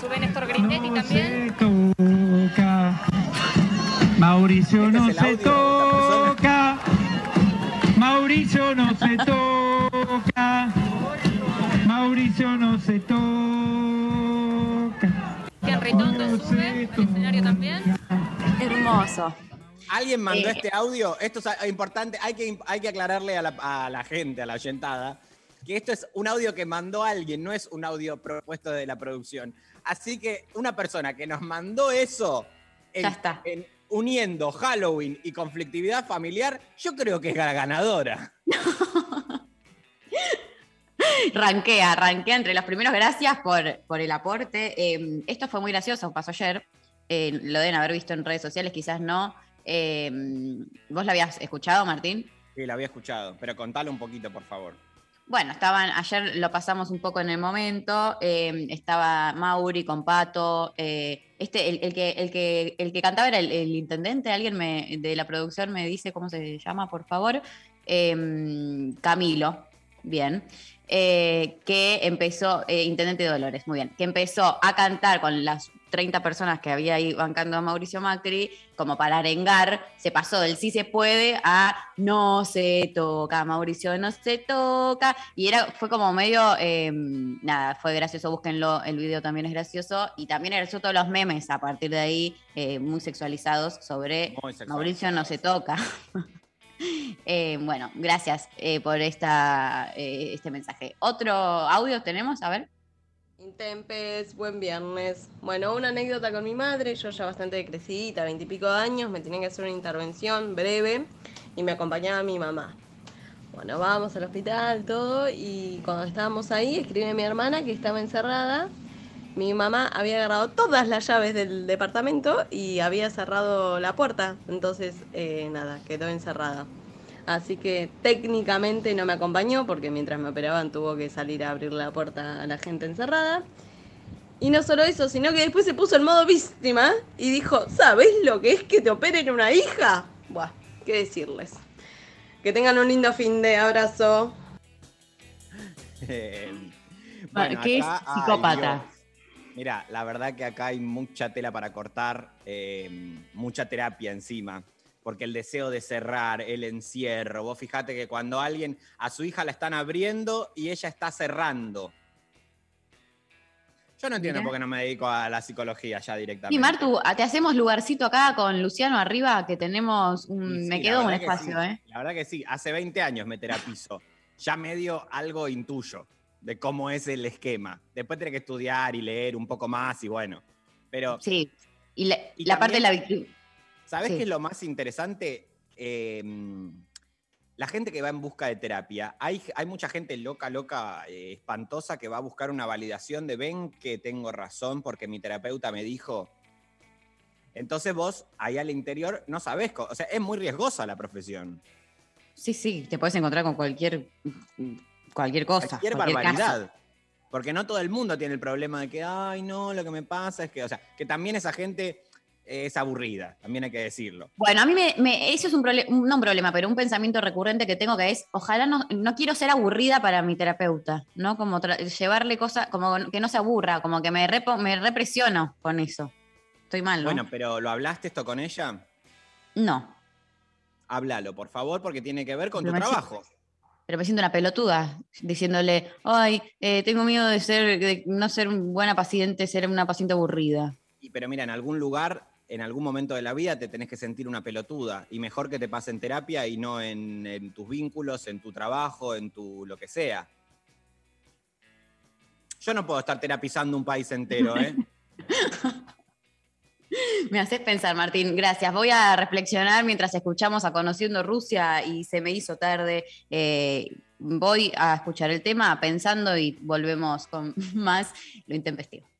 Sube Néstor Grindetti también. toca. Mauricio no ¿Este es el se [LAUGHS] toca. Mauricio no se toca. Mauricio no se toca. Ritondo sube al escenario también. Hermoso. ¿Alguien mandó Eh. este audio? Esto es importante, hay que, hay que aclararle a la, a la gente, a la oyentada, que esto es un audio que mandó alguien, no es un audio propuesto de la producción. Así que una persona que nos mandó eso, en- Ya está. en- uniendo Halloween y conflictividad familiar, yo creo que es la ganadora. [LAUGHS] Ranquea, ranquea entre los primeros. Gracias por, por el aporte. Eh, esto fue muy gracioso, pasó ayer. Eh, lo deben haber visto en redes sociales, quizás no. Eh, ¿Vos lo habías escuchado, Martín? Sí, la había escuchado, pero contalo un poquito, por favor. Bueno, estaban, ayer lo pasamos un poco en el momento. eh, estaba Mauri con Pato. eh, este, el, el que, el, que, el que cantaba era el, el intendente. Alguien me, de la producción me dice cómo se llama, por favor. Eh, Camilo. Bien. Eh, que empezó, eh, Intendente Dolores, muy bien, que empezó a cantar con las 30 personas que había ahí bancando a Mauricio Macri, como para arengar, se pasó del sí se puede a no se toca, Mauricio no se toca, y era, fue como medio, eh, nada, fue gracioso, búsquenlo, el video también es gracioso, y también era todos los memes a partir de ahí, eh, muy sexualizados sobre Muy sexualizados. Mauricio no se toca. [LAUGHS] [LAUGHS] Eh, bueno, gracias eh, por esta, eh, este mensaje. ¿Otro audio tenemos? A ver. Intempes, buen viernes. Bueno, una anécdota con mi madre, yo ya bastante crecidita, veintipico de años, me tenían que hacer una intervención breve y me acompañaba mi mamá. Bueno, vamos al hospital, todo, y cuando estábamos ahí, escribe mi hermana que estaba encerrada. Mi mamá había agarrado todas las llaves del departamento y había cerrado la puerta, entonces eh, nada, quedó encerrada. Así que técnicamente no me acompañó porque mientras me operaban tuvo que salir a abrir la puerta a la gente encerrada. Y no solo eso, sino que después se puso en modo víctima y dijo, ¿sabés lo que es que te operen una hija? Buah, ¿qué decirles? Que tengan un lindo fin de abrazo. [LAUGHS] Eh, que es acá- ay, psicópata. Mira, la verdad que acá hay mucha tela para cortar, eh, mucha terapia encima. Porque el deseo de cerrar, el encierro. Vos fijate que cuando alguien a su hija la están abriendo y ella está cerrando. Yo no entiendo Mirá. por qué no me dedico a la psicología ya directamente. Y Martu, te hacemos lugarcito acá con Luciano arriba, que tenemos un. Sí, me la quedó un que espacio, sí. ¿eh? La verdad que sí, hace 20 años me terapizo. Ya medio algo intuyo de cómo es el esquema. Después tenés que estudiar y leer un poco más y bueno. Pero, Sí. Y la, Y la parte de la ¿sabés Sí. qué es lo más interesante? Eh, la gente que va en busca de terapia. Hay, hay mucha gente loca, loca, eh, espantosa que va a buscar una validación de ven que tengo razón porque mi terapeuta me dijo. Entonces vos, ahí al interior, no sabés. O sea, es muy riesgosa la profesión. Sí, sí, te puedes encontrar con cualquier. Cualquier cosa. cualquier cualquier barbaridad. caso. Porque no todo el mundo tiene el problema de que, ay, no, lo que me pasa es que, o sea, que también esa gente es aburrida, también hay que decirlo. Bueno, a mí me, me- eso es un problema, no un problema, pero un pensamiento recurrente que tengo que es, ojalá no, no quiero ser aburrida para mi terapeuta, ¿no? Como llevarle cosas, como que no se aburra, como que me, repo- me represiono con eso. Estoy mal, ¿no? Bueno, pero ¿lo hablaste esto con ella? no, Háblalo, por favor, porque tiene que ver con tu trabajo. Pero me siento una pelotuda diciéndole, ay, eh, tengo miedo de ser, de no ser una buena paciente, ser una paciente aburrida. Y- Pero mira, en algún lugar, en algún momento de la vida te tenés que sentir una pelotuda. Y mejor que te pase en terapia y no en, en tus vínculos, en tu trabajo, en tu lo que sea. Yo no puedo estar terapizando un país entero, ¿eh? [LAUGHS] [LAUGHS] Me haces pensar, Martín. Gracias. Voy a reflexionar mientras escuchamos a Conociendo Rusia y se me hizo tarde. Eh, voy a escuchar el tema pensando y volvemos con [LAUGHS] más lo intempestivo.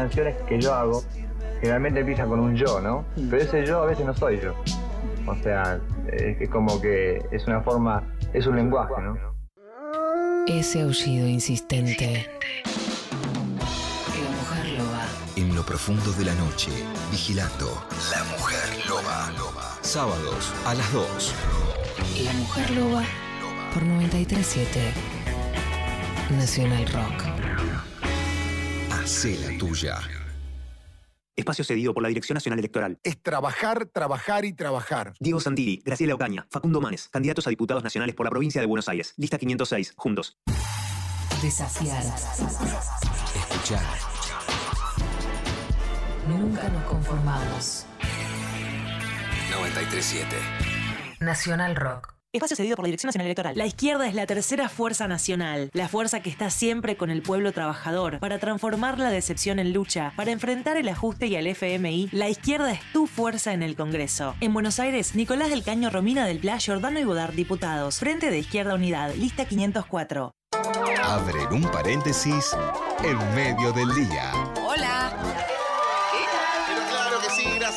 Canciones que yo hago generalmente empiezan con un yo, ¿no? Pero ese yo a veces no soy yo. O sea, es, es como que es una forma, es un lenguaje, ¿no? Ese aullido insistente. La mujer loba. En lo profundo de la noche, vigilando La Mujer Loba. Sábados a las 2. La mujer loba. Por 937. Nacional Rock. Hacé la tuya. Espacio cedido por la Dirección Nacional Electoral. Es trabajar, trabajar y trabajar. Diego Santilli, Graciela Ocaña, Facundo Manes, candidatos a diputados nacionales por la provincia de Buenos Aires. Lista 506, juntos. Desafiar. Escuchar. Nunca nos conformamos. 937. Nacional Rock. Espacio cedido por la Dirección Nacional Electoral. La izquierda es la tercera fuerza nacional, la fuerza que está siempre con el pueblo trabajador, para transformar la decepción en lucha, para enfrentar el ajuste y al FMI. La izquierda es tu fuerza en el Congreso. En Buenos Aires, Nicolás del Caño, Romina del Pla, Giordano y Bodar, diputados. Frente de Izquierda Unidad, lista 504. Abren un paréntesis en medio del día. Hola.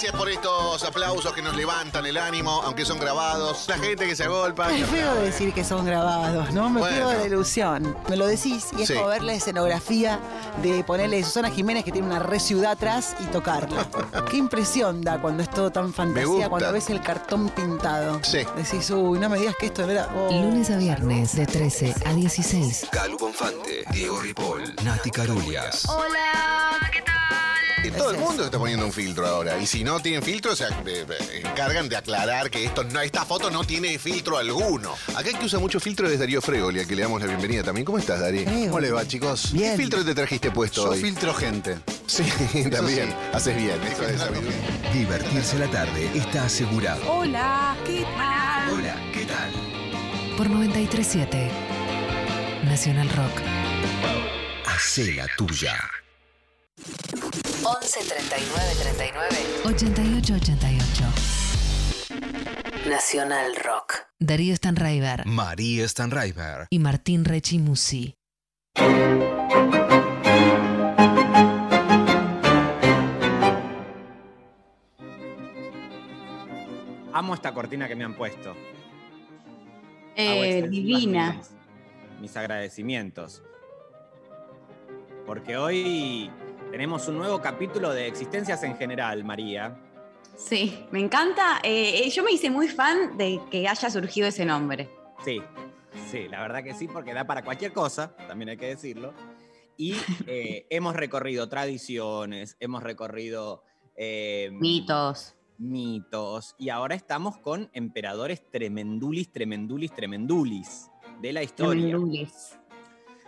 Gracias por estos aplausos que nos levantan el ánimo, aunque son grabados. La gente que se agolpa. Es feo decir que son grabados, ¿no? Me Bueno. pierdo la ilusión. Me lo decís y es Sí. como ver la escenografía de ponerle a Susana Jiménez que tiene una re ciudad atrás y tocarla. [LAUGHS] Qué impresión da cuando es todo tan fantasía, gusta. cuando ves el cartón pintado. Sí. Decís, uy, no me digas que esto no era. oh. Lunes a viernes de 13 a 16. Calu Bonfante, Diego Ripoll, Nati Carulias. Hola, ¿qué tal? Y todo el mundo está poniendo un filtro ahora. Y si no tienen filtro, se encargan de aclarar que esto no, esta foto no tiene filtro alguno. Acá el que usa mucho filtro es Darío Fregoli, al que le damos la bienvenida también. ¿Cómo estás, Darío? ¿Cómo le va, chicos? Bien. ¿Qué filtro te trajiste puesto Yo hoy? filtro gente. Sí, también. Haces bien. Eso es. Divertirse la tarde está asegurado. Hola, ¿qué tal? Hola, ¿qué tal? Por 937. Nacional Rock. Hacé la tuya. 11 39 39 88 88. Nacional Rock. Darío Stanraiver María Stanraiver. y Martín Rechimusi. Amo esta cortina que me han puesto. Eh, divina. Mis, mis agradecimientos. Porque hoy tenemos un nuevo capítulo de existencias en general, María. Sí, me encanta. Eh, eh, yo me hice muy fan de que haya surgido ese nombre. Sí, sí, la verdad que sí, porque da para cualquier cosa, también hay que decirlo. Y [LAUGHS] eh, hemos recorrido tradiciones, hemos recorrido eh, Mitos. mitos, y ahora estamos con emperadores tremendulis, tremendulis, tremendulis de la historia. Tremendulis.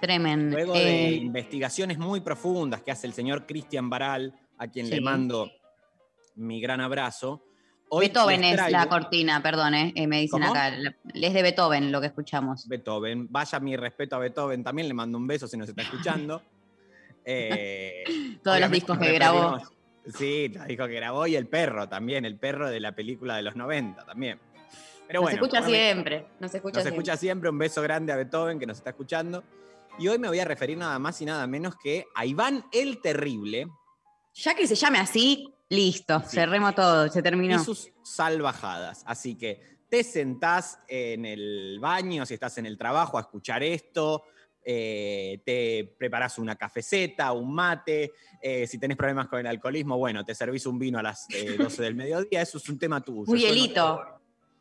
Tremendo. Luego de Eh, investigaciones muy profundas que hace el señor Cristian Baral, a quien le mando mi gran abrazo. Hoy Beethoven es la cortina, perdón, eh, eh, me dicen ¿Cómo? acá. Es de Beethoven lo que escuchamos. Beethoven. Vaya mi respeto a Beethoven también, le mando un beso si nos está escuchando. [LAUGHS] Eh, Todos los discos que grabó. Sí, los discos que grabó y el perro también, el perro de la película de los 90 también. Pero nos bueno, escucha siempre. Nos escucha Nos siempre. escucha siempre, un beso grande a Beethoven que nos está escuchando. Y hoy me voy a referir nada más y nada menos que a Iván el Terrible Ya que se llame así, listo. Cerremos todo, se terminó. y sus salvajadas. Así que te sentás en el baño, si estás en el trabajo, a escuchar esto. eh, te preparás una cafeceta, un mate. eh, si tenés problemas con el alcoholismo, bueno, te servís un vino a las eh, [LAUGHS] 12 del mediodía. Eso es un tema tuyo. Un no- hielito.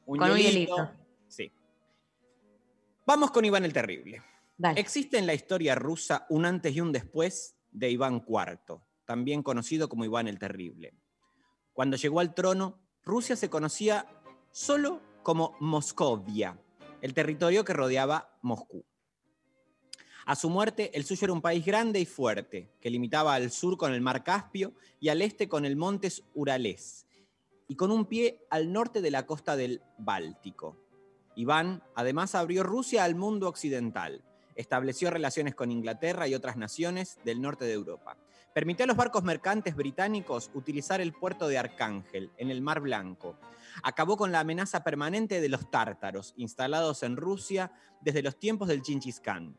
Un Con un hielito. Sí. Vamos con Iván el Terrible. Dale. Existe en la historia rusa un antes y un después de Iván IV, también conocido como Iván el Terrible. Cuando llegó al trono, Rusia se conocía solo como Moscovia, el territorio que rodeaba Moscú. A su muerte, el suyo era un país grande y fuerte, que limitaba al sur con el mar Caspio y al este con el montes Uralés, y con un pie al norte de la costa del Báltico. Iván además abrió Rusia al mundo occidental, estableció relaciones con Inglaterra y otras naciones del norte de Europa. Permitió a los barcos mercantes británicos utilizar el puerto de Arcángel, en el Mar Blanco. Acabó con la amenaza permanente de los tártaros, instalados en Rusia desde los tiempos del Chinchis Khan.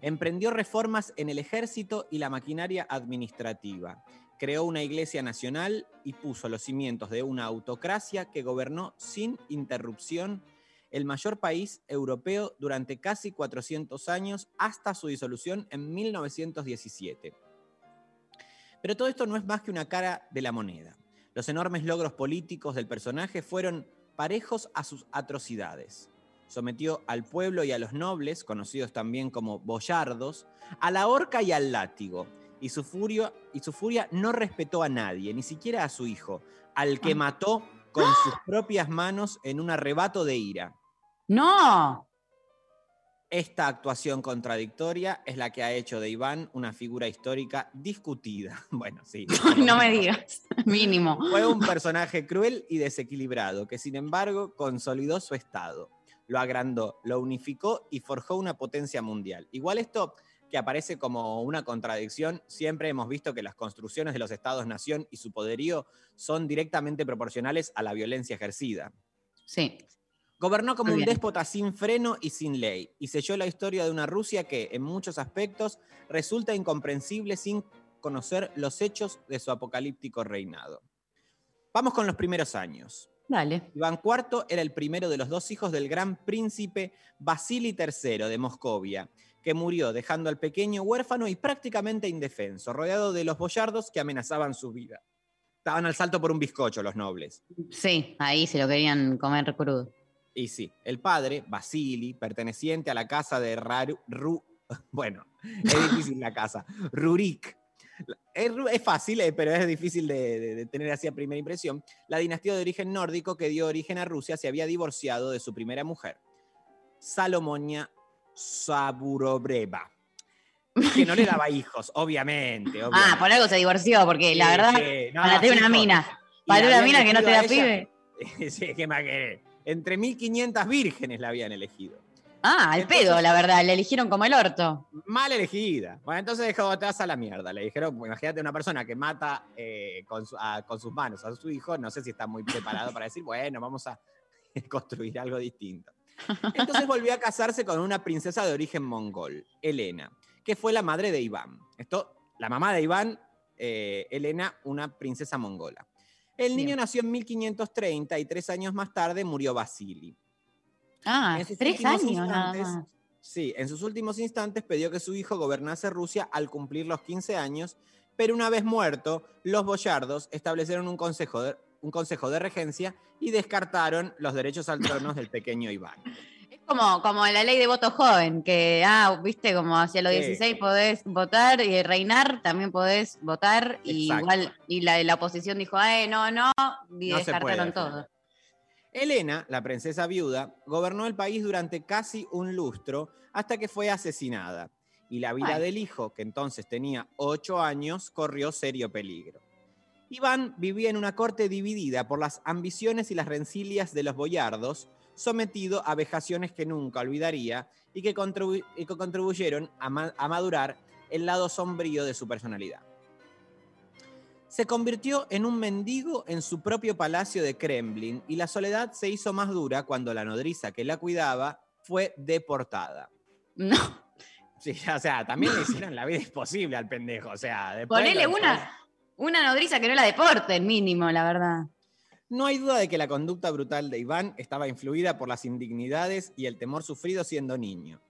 Emprendió reformas en el ejército y la maquinaria administrativa. Creó una iglesia nacional y puso los cimientos de una autocracia que gobernó sin interrupción el mayor país europeo durante casi 400 años hasta su disolución en 1917. Pero todo esto no es más que una cara de la moneda. Los enormes logros políticos del personaje fueron parejos a sus atrocidades. Sometió al pueblo y a los nobles, conocidos también como boyardos, a la horca y al látigo. Y su, furia, y su furia no respetó a nadie, ni siquiera a su hijo, al que mató con sus propias manos en un arrebato de ira. ¡No! Esta actuación contradictoria es la que ha hecho de Iván una figura histórica discutida. [LAUGHS] Bueno, sí. [LAUGHS] no me digas, mínimo. Fue un personaje cruel y desequilibrado que sin embargo consolidó su estado, lo agrandó, lo unificó y forjó una potencia mundial. Igual esto que aparece como una contradicción, siempre hemos visto que las construcciones de los estados-nación y su poderío son directamente proporcionales a la violencia ejercida. Sí. Gobernó como un déspota sin freno y sin ley, y selló la historia de una Rusia que, en muchos aspectos, resulta incomprensible sin conocer los hechos de su apocalíptico reinado. Vamos con los primeros años. Dale. Iván IV era el primero de los dos hijos del gran príncipe Vasily III de Moscovia, que murió dejando al pequeño huérfano y prácticamente indefenso, rodeado de los boyardos que amenazaban su vida. Estaban al salto por un bizcocho los nobles. Sí, ahí se lo querían comer crudo. Y sí, el padre, Vasily, perteneciente a la casa de Raru, Ru- [LAUGHS] bueno, es difícil la casa, Rurik. Es, es fácil, eh, pero es difícil de, de- de tener así a primera impresión. La dinastía de origen nórdico que dio origen a Rusia se había divorciado de su primera mujer, Salomonia Saburobreva, que no le daba [LAUGHS] hijos, obviamente. Ah, por algo se divorció, porque la Sí, verdad, sí, no, para tener una mina. Para la una mina que no te da elegido a ella. pibe. [LAUGHS] sí, ¿qué más querés? Entre 1500 vírgenes la habían elegido. Ah, al Entonces- pedo, la verdad. Le eligieron como el orto. Mal elegida. Bueno, entonces dejó te vas a la mierda. Le dijeron, pues, imagínate una persona que mata eh, con, su- a- con sus manos a su hijo, no sé si está muy preparado para decir, bueno, vamos a [LAUGHS] construir algo distinto. Entonces volvió a casarse con una princesa de origen mongol, Elena, que fue la madre de Iván. Esto, la mamá de Iván, eh, Elena, una princesa mongola. El niño nació en 1530 y tres años más tarde murió Vasily. Ah, tres años nada más. Sí, en sus últimos instantes pidió que su hijo gobernase Rusia al cumplir los 15 años, pero una vez muerto, los boyardos establecieron un consejo de, un consejo de regencia y descartaron los derechos al trono del pequeño Iván. Como, como la ley de voto joven, que, ah, viste, como hacia los Sí. 16 podés votar y reinar, también podés votar. Y Exacto. igual, y la, la oposición dijo, eh, no, no, y No descartaron todo. Elena, la princesa viuda, gobernó el país durante casi un lustro hasta que fue asesinada. Y la vida del hijo, que entonces tenía ocho años, corrió serio peligro. Iván vivía en una corte dividida por las ambiciones y las rencillas de los boyardos, sometido a vejaciones que nunca olvidaría y que, contribu- y que contribuyeron a, ma- a madurar el lado sombrío de su personalidad. Se convirtió en un mendigo en su propio palacio de Kremlin y la soledad se hizo más dura cuando la nodriza que la cuidaba fue deportada. No. Sí, o sea, también le hicieron la vida imposible al pendejo. O sea, Ponele una, una nodriza que no la deporten, mínimo, la verdad. No hay duda de que la conducta brutal de Iván estaba influida por las indignidades y el temor sufrido siendo niño.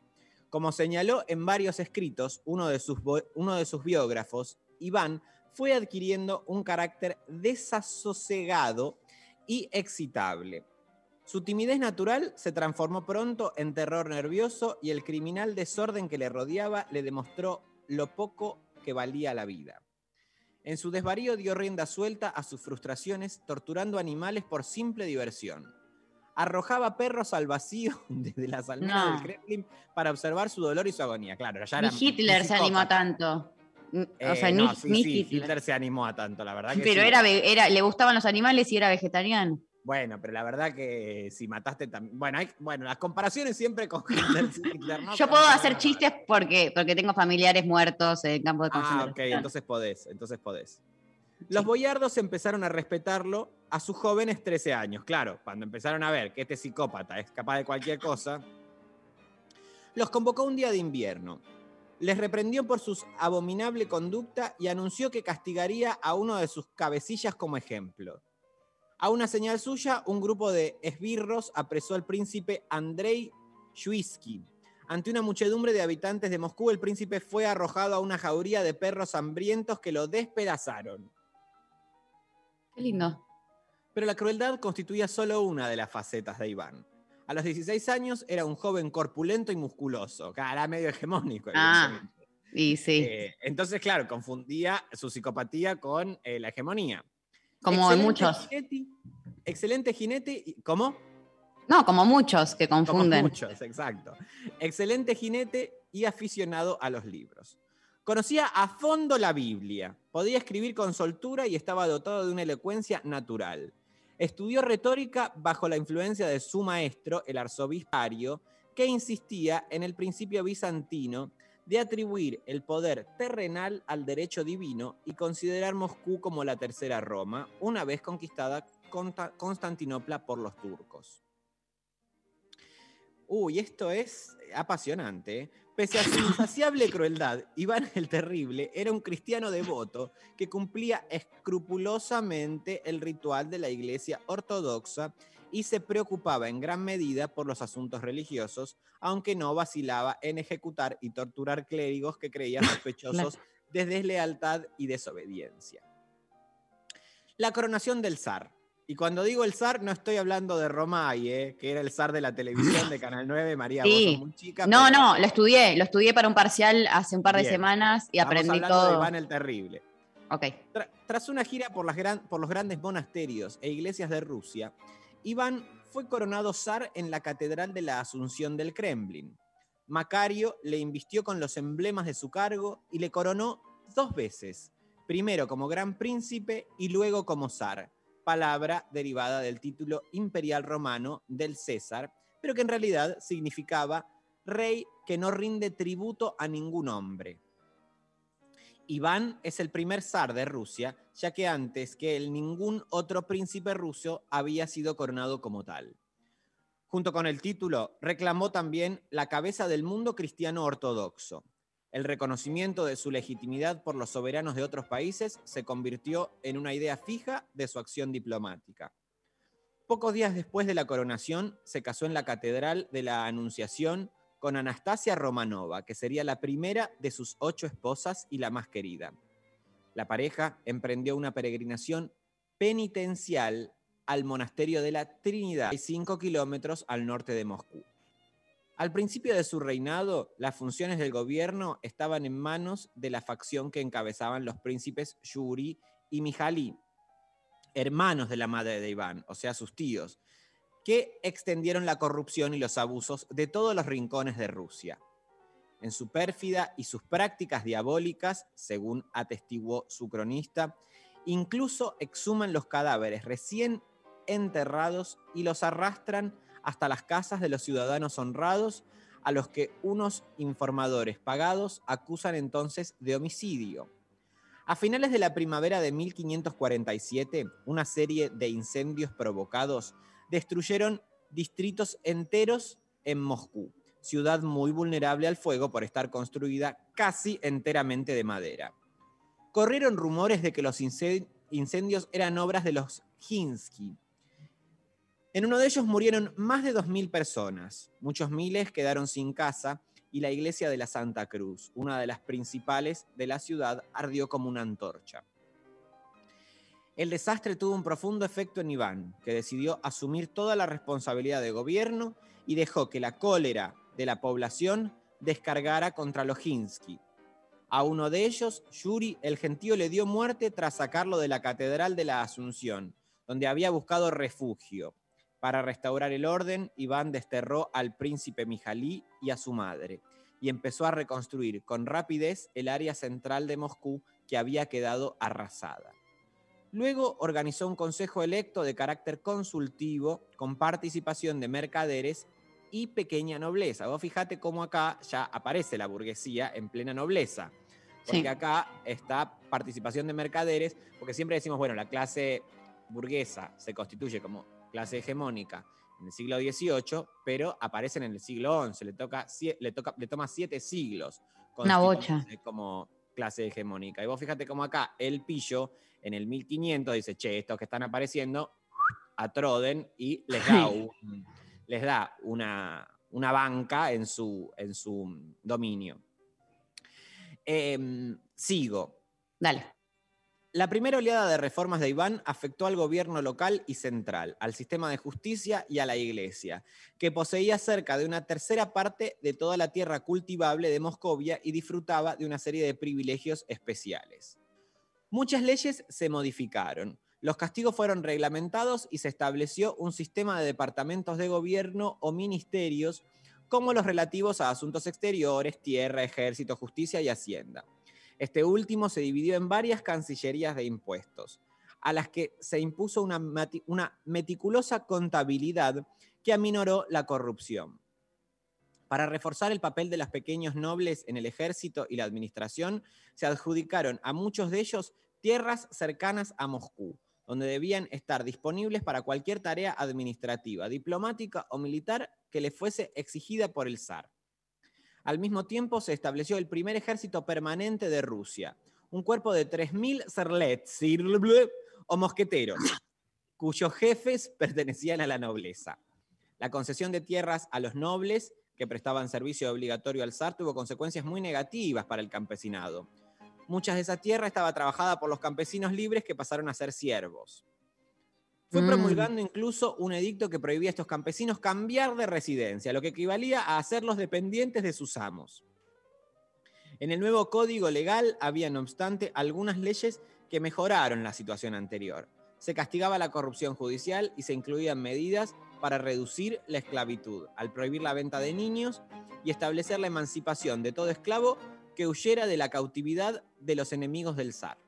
Como señaló en varios escritos uno de sus, uno de sus biógrafos, Iván fue adquiriendo un carácter desasosegado y excitable. Su timidez natural se transformó pronto en terror nervioso y el criminal desorden que le rodeaba le demostró lo poco que valía la vida. En su desvarío dio rienda suelta a sus frustraciones, torturando animales por simple diversión. Arrojaba perros al vacío [LAUGHS] desde las almenas No. del Kremlin para observar su dolor y su agonía. Claro, ya Ni era Hitler un se animó tanto. Eh, O sea, no, ni, sí, ni sí, Hitler. Hitler se animó a tanto, la verdad que Pero sí. era, era, le gustaban los animales y era vegetariano. Bueno, pero la verdad que si mataste también. Bueno, hay- bueno, las comparaciones siempre con [LAUGHS] Hitler. Hitler, ¿no? Yo puedo hacer chistes porque, porque tengo familiares muertos en campo de Ah, concentración. ok, entonces podés, entonces podés. Los boyardos empezaron a respetarlo a sus jóvenes 13 años. Claro, cuando empezaron a ver que este psicópata es capaz de cualquier cosa, los convocó un día de invierno. les reprendió por su abominable conducta y anunció que castigaría a uno de sus cabecillas como ejemplo. A una señal suya, un grupo de esbirros apresó al príncipe Andrei Shuisky. Ante una muchedumbre de habitantes de Moscú, el príncipe fue arrojado a una jauría de perros hambrientos que lo despedazaron. Qué lindo. Pero la crueldad constituía solo una de las facetas de Iván. A los 16 años era un joven corpulento y musculoso, era medio hegemónico. Ah, y sí. Eh, entonces, claro, confundía su psicopatía con eh, la hegemonía. Como en muchos. jinete- excelente jinete. y- ¿Cómo? No, como muchos que Como confunden. muchos, exacto. Excelente jinete y aficionado a los libros. Conocía a fondo la Biblia, podía escribir con soltura y estaba dotado de una elocuencia natural. Estudió retórica bajo la influencia de su maestro, el arzobispo Ario, que insistía en el principio bizantino de atribuir el poder terrenal al derecho divino y considerar Moscú como la tercera Roma, una vez conquistada Constantinopla por los turcos. Uy, esto es apasionante. ¿eh? Pese a su [LAUGHS] insaciable crueldad, Iván el Terrible era un cristiano devoto que cumplía escrupulosamente el ritual de la Iglesia Ortodoxa y se preocupaba en gran medida por los asuntos religiosos, aunque no vacilaba en ejecutar y torturar clérigos que creía [LAUGHS] sospechosos de deslealtad y desobediencia. La coronación del zar. Y cuando digo el zar, no estoy hablando de Romay, ¿eh? que era el zar de la televisión de Canal 9, María, vos Sí. sos muy chica. No, pero- no, lo estudié. Lo estudié para un parcial hace un par de Bien. semanas y Estamos aprendí hablando de todo. Iván el Terrible. Ok. Tra- tras una gira por, las gran- por los grandes monasterios e iglesias de Rusia, Iván fue coronado zar en la Catedral de la Asunción del Kremlin. Macario le invistió con los emblemas de su cargo y le coronó dos veces, primero como gran príncipe y luego como zar, palabra derivada del título imperial romano del César, pero que en realidad significaba rey que no rinde tributo a ningún hombre. Iván es el primer zar de Rusia, ya que antes que él ningún otro príncipe ruso había sido coronado como tal. Junto con el título, reclamó también la cabeza del mundo cristiano ortodoxo. El reconocimiento de su legitimidad por los soberanos de otros países se convirtió en una idea fija de su acción diplomática. Pocos días después de la coronación, se casó en la Catedral de la Anunciación con Anastasia Romanova, que sería la primera de sus ocho esposas y la más querida. La pareja emprendió una peregrinación penitencial al monasterio de la Trinidad, 5 kilómetros al norte de Moscú. Al principio de su reinado, las funciones del gobierno estaban en manos de la facción que encabezaban los príncipes Yuri y Mijalí, hermanos de la madre de Iván, o sea, sus tíos, que extendieron la corrupción y los abusos de todos los rincones de Rusia. En su pérfida y sus prácticas diabólicas, según atestiguó su cronista, incluso exhuman los cadáveres recién enterrados y los arrastran hasta las casas de los ciudadanos honrados, a los que unos informadores pagados acusan entonces de homicidio. A finales de la primavera de 1547, una serie de incendios provocados destruyeron distritos enteros en Moscú, ciudad muy vulnerable al fuego por estar construida casi enteramente de madera. Corrieron rumores de que los incen- incendios eran obras de los Hinsky. En uno de ellos murieron más de 2.000 personas, muchos miles quedaron sin casa y la iglesia de la Santa Cruz, una de las principales de la ciudad, ardió como una antorcha. El desastre tuvo un profundo efecto en Iván, que decidió asumir toda la responsabilidad de gobierno y dejó que la cólera de la población descargara contra los Hinsky. A uno de ellos, Yuri el gentío le dio muerte tras sacarlo de la Catedral de la Asunción, donde había buscado refugio. Para restaurar el orden, Iván desterró al príncipe Mijalí y a su madre, y empezó a reconstruir con rapidez el área central de Moscú que había quedado arrasada. Luego organizó un consejo electo de carácter consultivo con participación de mercaderes y pequeña nobleza. Vos fijate cómo acá ya aparece la burguesía en plena nobleza. Porque Sí. acá está participación de mercaderes, porque siempre decimos, bueno, la clase burguesa se constituye como clase hegemónica en el siglo XVIII, pero aparecen en el siglo XI, le, toca, le, toca, le toma siete siglos Una bocha. como clase hegemónica. Y vos fíjate como acá el pillo en el 1500 dice, che, estos que están apareciendo, atroden y les da, un- les da una, una banca en su, en su dominio. Em, sigo. Dale. La primera oleada de reformas de Iván afectó al gobierno local y central, al sistema de justicia y a la iglesia, que poseía cerca de una tercera parte de toda la tierra cultivable de Moscovia y disfrutaba de una serie de privilegios especiales. Muchas leyes se modificaron, los castigos fueron reglamentados y se estableció un sistema de departamentos de gobierno o ministerios como los relativos a asuntos exteriores, tierra, ejército, justicia y hacienda. Este último se dividió en varias cancillerías de impuestos, a las que se impuso una, meticulosa contabilidad que aminoró la corrupción. Para reforzar el papel de los pequeños nobles en el ejército y la administración, se adjudicaron a muchos de ellos tierras cercanas a Moscú, donde debían estar disponibles para cualquier tarea administrativa, diplomática o militar que le fuese exigida por el zar. Al mismo tiempo se estableció el primer ejército permanente de Rusia, un cuerpo de 3.000 serlets o mosqueteros, cuyos jefes pertenecían a la nobleza. La concesión de tierras a los nobles que prestaban servicio obligatorio al zar tuvo consecuencias muy negativas para el campesinado. Muchas de esa tierra estaba trabajada por los campesinos libres que pasaron a ser siervos. Fue Mm. promulgando incluso un edicto que prohibía a estos campesinos cambiar de residencia, lo que equivalía a hacerlos dependientes de sus amos. En el nuevo código legal había, no obstante, algunas leyes que mejoraron la situación anterior. Se castigaba la corrupción judicial y se incluían medidas para reducir la esclavitud, al prohibir la venta de niños y establecer la emancipación de todo esclavo que huyera de la cautividad de los enemigos del zar.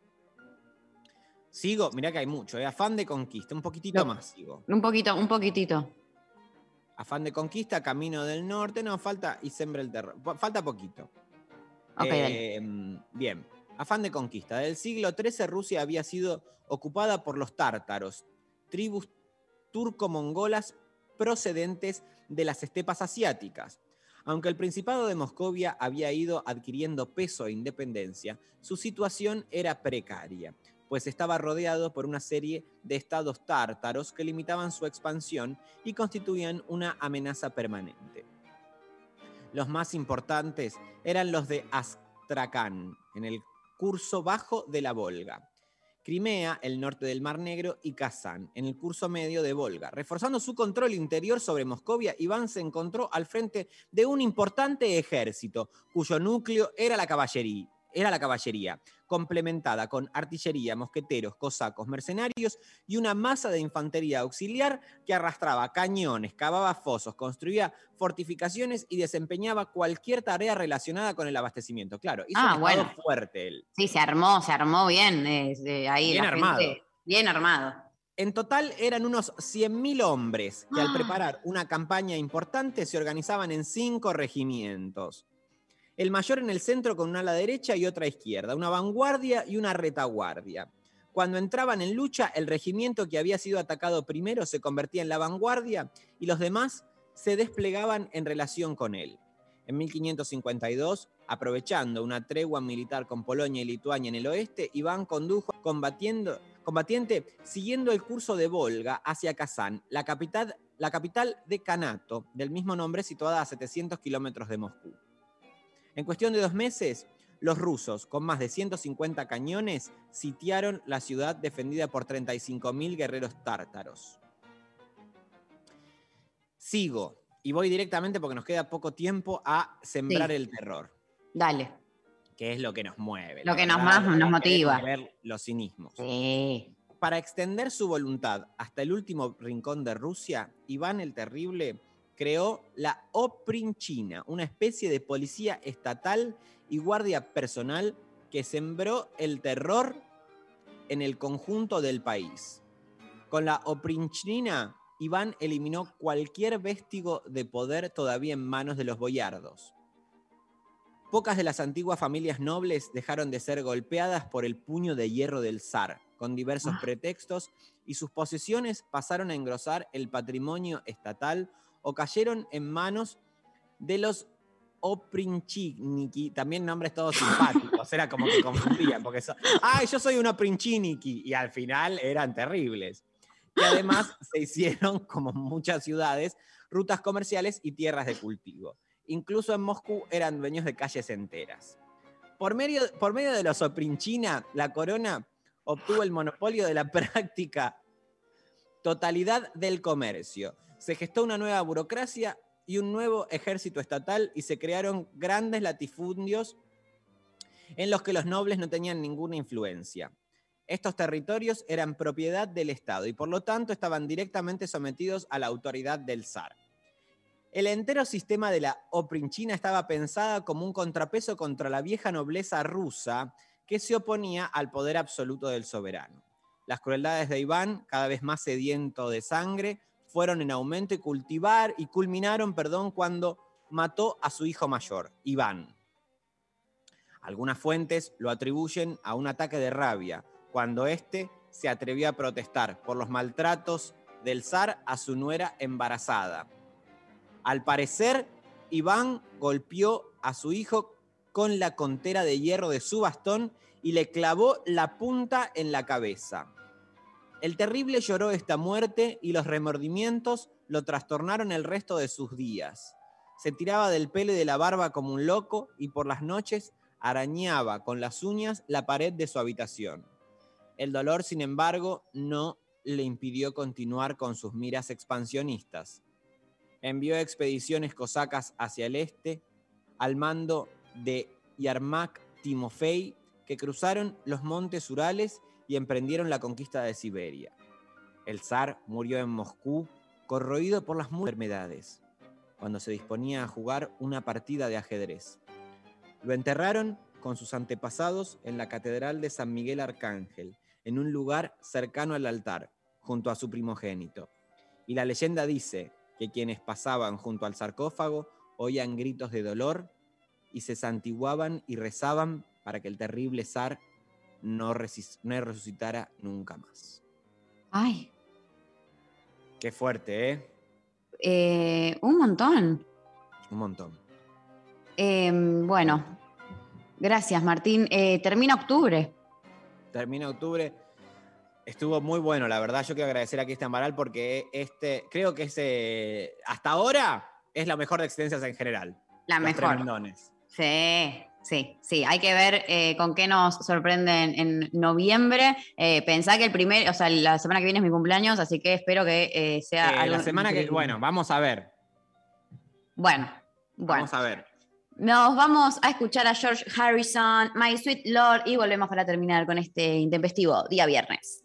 Sigo, mirá que hay mucho, ¿eh? afán de conquista, un poquitito No. más sigo. Un poquito, un poquitito. Afán de conquista, camino del norte, no, falta y sembra el terror. Falta poquito. Ok, Eh, bien, afán de conquista. Del siglo XIII Rusia había sido ocupada por los tártaros, tribus turco-mongolas procedentes de las estepas asiáticas. Aunque el Principado de Moscovia había ido adquiriendo peso e independencia, su situación era precaria, pues estaba rodeado por una serie de estados tártaros que limitaban su expansión y constituían una amenaza permanente. Los más importantes eran los de Astrakán, en el curso bajo de la Volga. Crimea, el norte del Mar Negro, y Kazán, en el curso medio de Volga. Reforzando su control interior sobre Moscovia, Iván se encontró al frente de un importante ejército, cuyo núcleo era la caballería, era la caballería, complementada con artillería, mosqueteros, cosacos, mercenarios y una masa de infantería auxiliar que arrastraba cañones, cavaba fosos, construía fortificaciones y desempeñaba cualquier tarea relacionada con el abastecimiento. Claro, hizo Ah, un bueno. fuerte él. Sí, se armó, se armó bien. eh, de ahí Bien la armado. gente- bien armado. En total eran unos 100.000 hombres que al Ah. preparar una campaña importante se organizaban en cinco regimientos. El mayor en el centro con una ala derecha y otra izquierda, una vanguardia y una retaguardia. Cuando entraban en lucha, el regimiento que había sido atacado primero se convertía en la vanguardia y los demás se desplegaban en relación con él. En 1552, aprovechando una tregua militar con Polonia y Lituania en el oeste, Iván condujo combatiendo, combatiente siguiendo el curso de Volga hacia Kazán, la capital, la capital de Kanato, del mismo nombre situada a 700 kilómetros de Moscú. En cuestión de dos meses, los rusos, con más de 150 cañones, sitiaron la ciudad defendida por 35.000 guerreros tártaros. Sigo y voy directamente porque nos queda poco tiempo a sembrar Sí. el terror, Dale. que es lo que nos mueve. Lo que nos más nos motiva. Ver los cinismos. Sí. Para extender su voluntad hasta el último rincón de Rusia, Iván el Terrible creó la Oprinchina, una especie de policía estatal y guardia personal que sembró el terror en el conjunto del país. Con la Oprinchina, Iván eliminó cualquier vestigo de poder todavía en manos de los boyardos. Pocas de las antiguas familias nobles dejaron de ser golpeadas por el puño de hierro del zar, con diversos pretextos, y sus posesiones pasaron a engrosar el patrimonio estatal o cayeron en manos de los Oprinchiniki, también nombres todos simpáticos, era como que confundían, porque so- ¡ay, yo soy un Oprinchiniki! Y al final eran terribles. Y además [LAUGHS] se hicieron, como muchas ciudades, rutas comerciales y tierras de cultivo. Incluso en Moscú eran dueños de calles enteras. Por medio, por medio de los Oprinchina, la corona obtuvo el monopolio de la [LAUGHS] práctica totalidad del comercio. Se gestó una nueva burocracia y un nuevo ejército estatal y se crearon grandes latifundios en los que los nobles no tenían ninguna influencia. Estos territorios eran propiedad del Estado y por lo tanto estaban directamente sometidos a la autoridad del zar. El entero sistema de la Oprinchina estaba pensada como un contrapeso contra la vieja nobleza rusa que se oponía al poder absoluto del soberano. Las crueldades de Iván, cada vez más sediento de sangre, fueron en aumento y cultivar y culminaron, perdón, cuando mató a su hijo mayor, Iván. Algunas fuentes lo atribuyen a un ataque de rabia, cuando éste se atrevió a protestar por los maltratos del zar a su nuera embarazada. Al parecer, Iván golpeó a su hijo con la contera de hierro de su bastón y le clavó la punta en la cabeza. El terrible lloró esta muerte y los remordimientos lo trastornaron el resto de sus días. Se tiraba del pelo y de la barba como un loco y por las noches arañaba con las uñas la pared de su habitación. El dolor, sin embargo, no le impidió continuar con sus miras expansionistas. Envió expediciones cosacas hacia el este al mando de Yarmak Timofey, que cruzaron los montes Urales y emprendieron la conquista de Siberia. El zar murió en Moscú, corroído por las enfermedades, cuando se disponía a jugar una partida de ajedrez. Lo enterraron con sus antepasados en la Catedral de San Miguel Arcángel, en un lugar cercano al altar, junto a su primogénito. Y la leyenda dice que quienes pasaban junto al sarcófago oían gritos de dolor y se santiguaban y rezaban para que el terrible zar no, no resucitara nunca más. Ay, Qué fuerte, ¿eh? eh, un montón. Un montón. Eh, bueno, gracias Martín. Eh, termina octubre. Termina octubre. Estuvo muy bueno, la verdad. Yo quiero agradecer a Cristian Baral porque este, creo que ese, hasta ahora es la mejor de existencias en general. La Los mejor. Sí, sí, sí. Hay que ver eh, con qué nos sorprenden en noviembre. Eh, pensá que el primer, o sea, la semana que viene es mi cumpleaños, así que espero que eh, sea Eh, algo la semana que, increíble. bueno, vamos a ver. Bueno, bueno. Vamos a ver. Nos vamos a escuchar a George Harrison, My Sweet Lord, y volvemos para terminar con este intempestivo día viernes.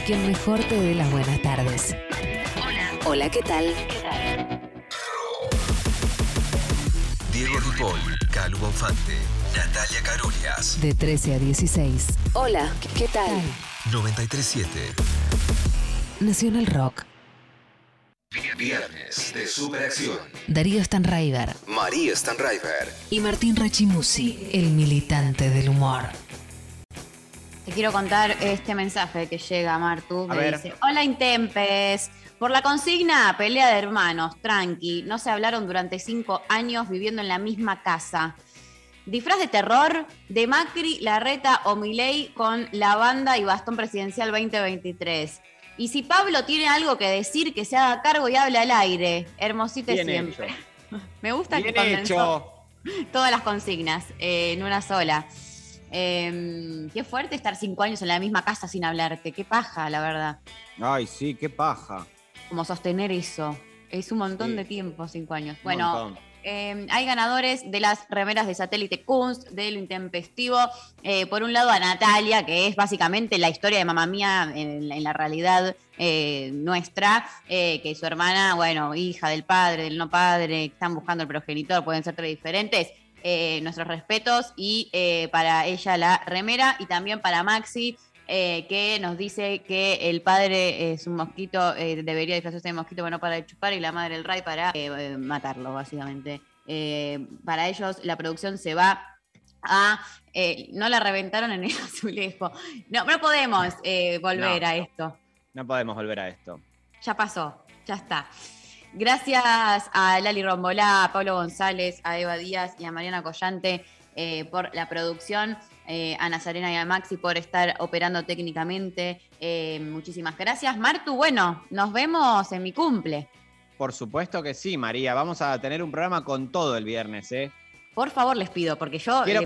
Con quien mejor te dé las buenas tardes. Hola. Hola, ¿qué tal? Diego Ripoll, Calu Bonfante, Natalia Carolias. De 13 a 16. Hola, ¿qué tal? 937. Nacional Rock. Viernes de Superacción. Darío Stanraiver María Stanraiver. y Martín Rachimusi, el militante del humor. Te quiero contar este mensaje que llega, Martu. A Me ver. dice, hola Intempes. Por la consigna, pelea de hermanos, tranqui. No se hablaron durante cinco años viviendo en la misma casa. Disfraz de terror de Macri, Larreta o Milei con la banda y bastón presidencial 2023. Y si Pablo tiene algo que decir, que se haga cargo y hable al aire. Hermosita Bien siempre. hecho. [LAUGHS] Me gusta Bien que hecho. todas las consignas eh, en una sola. Eh, qué fuerte estar cinco años en la misma casa sin hablarte. Qué paja, la verdad. Ay, sí, qué paja. Como sostener eso. Es un montón Sí. de tiempo, cinco años. Un Bueno, eh, hay ganadores de las remeras de satélite Kunst, de lo intempestivo. Eh, por un lado a Natalia, que es básicamente la historia de mamá mía en, la- en la realidad eh, nuestra, eh, que su hermana, bueno, hija del padre, del no padre, están buscando el progenitor, pueden ser tres diferentes. Eh, nuestros respetos y eh, para ella la remera y también para Maxi, eh, que nos dice que el padre es un mosquito, debería disfrazarse de mosquito bueno para chupar y la madre el ray para matarlo, básicamente. Para ellos la producción se va a... no la reventaron en el [LAUGHS] azulejo. No, no podemos volver No. a esto. No podemos volver a esto. Ya pasó, ya está. Gracias a Lali Rombolá, a Pablo González, a Eva Díaz y a Mariana Collante eh, por la producción, eh, a Nazarena y a Maxi por estar operando técnicamente. Eh, muchísimas gracias. Martu, bueno, nos vemos en mi cumple. Por supuesto que sí, María. Vamos a tener un programa con todo el viernes, ¿eh? Por favor, les pido, porque yo. Quiero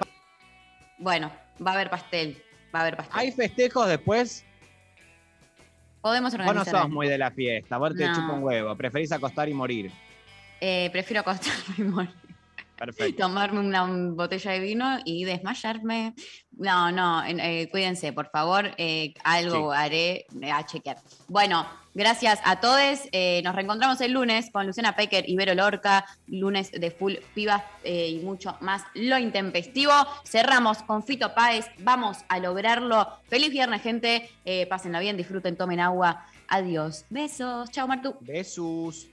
bueno, va a haber pastel. Va a haber pastel. ¿Hay festejos después? Podemos Vos no organizar. sos algo. muy de la fiesta, vos te No. chupa un huevo, preferís acostar y morir. Eh, prefiero acostarme y morir. Perfecto. tomarme una botella de vino y desmayarme. No, no, eh, cuídense, por favor, eh, algo haré eh, a chequear. Bueno, gracias a todos. eh, nos reencontramos el lunes con Luciana Pecker y Vero Lorca, lunes de full pibas eh, y mucho más lo intempestivo. Cerramos con Fito Páez, vamos a lograrlo. Feliz viernes, gente. Eh, pásenla bien, disfruten, tomen agua. Adiós. Besos. Chao, Martu. Besos.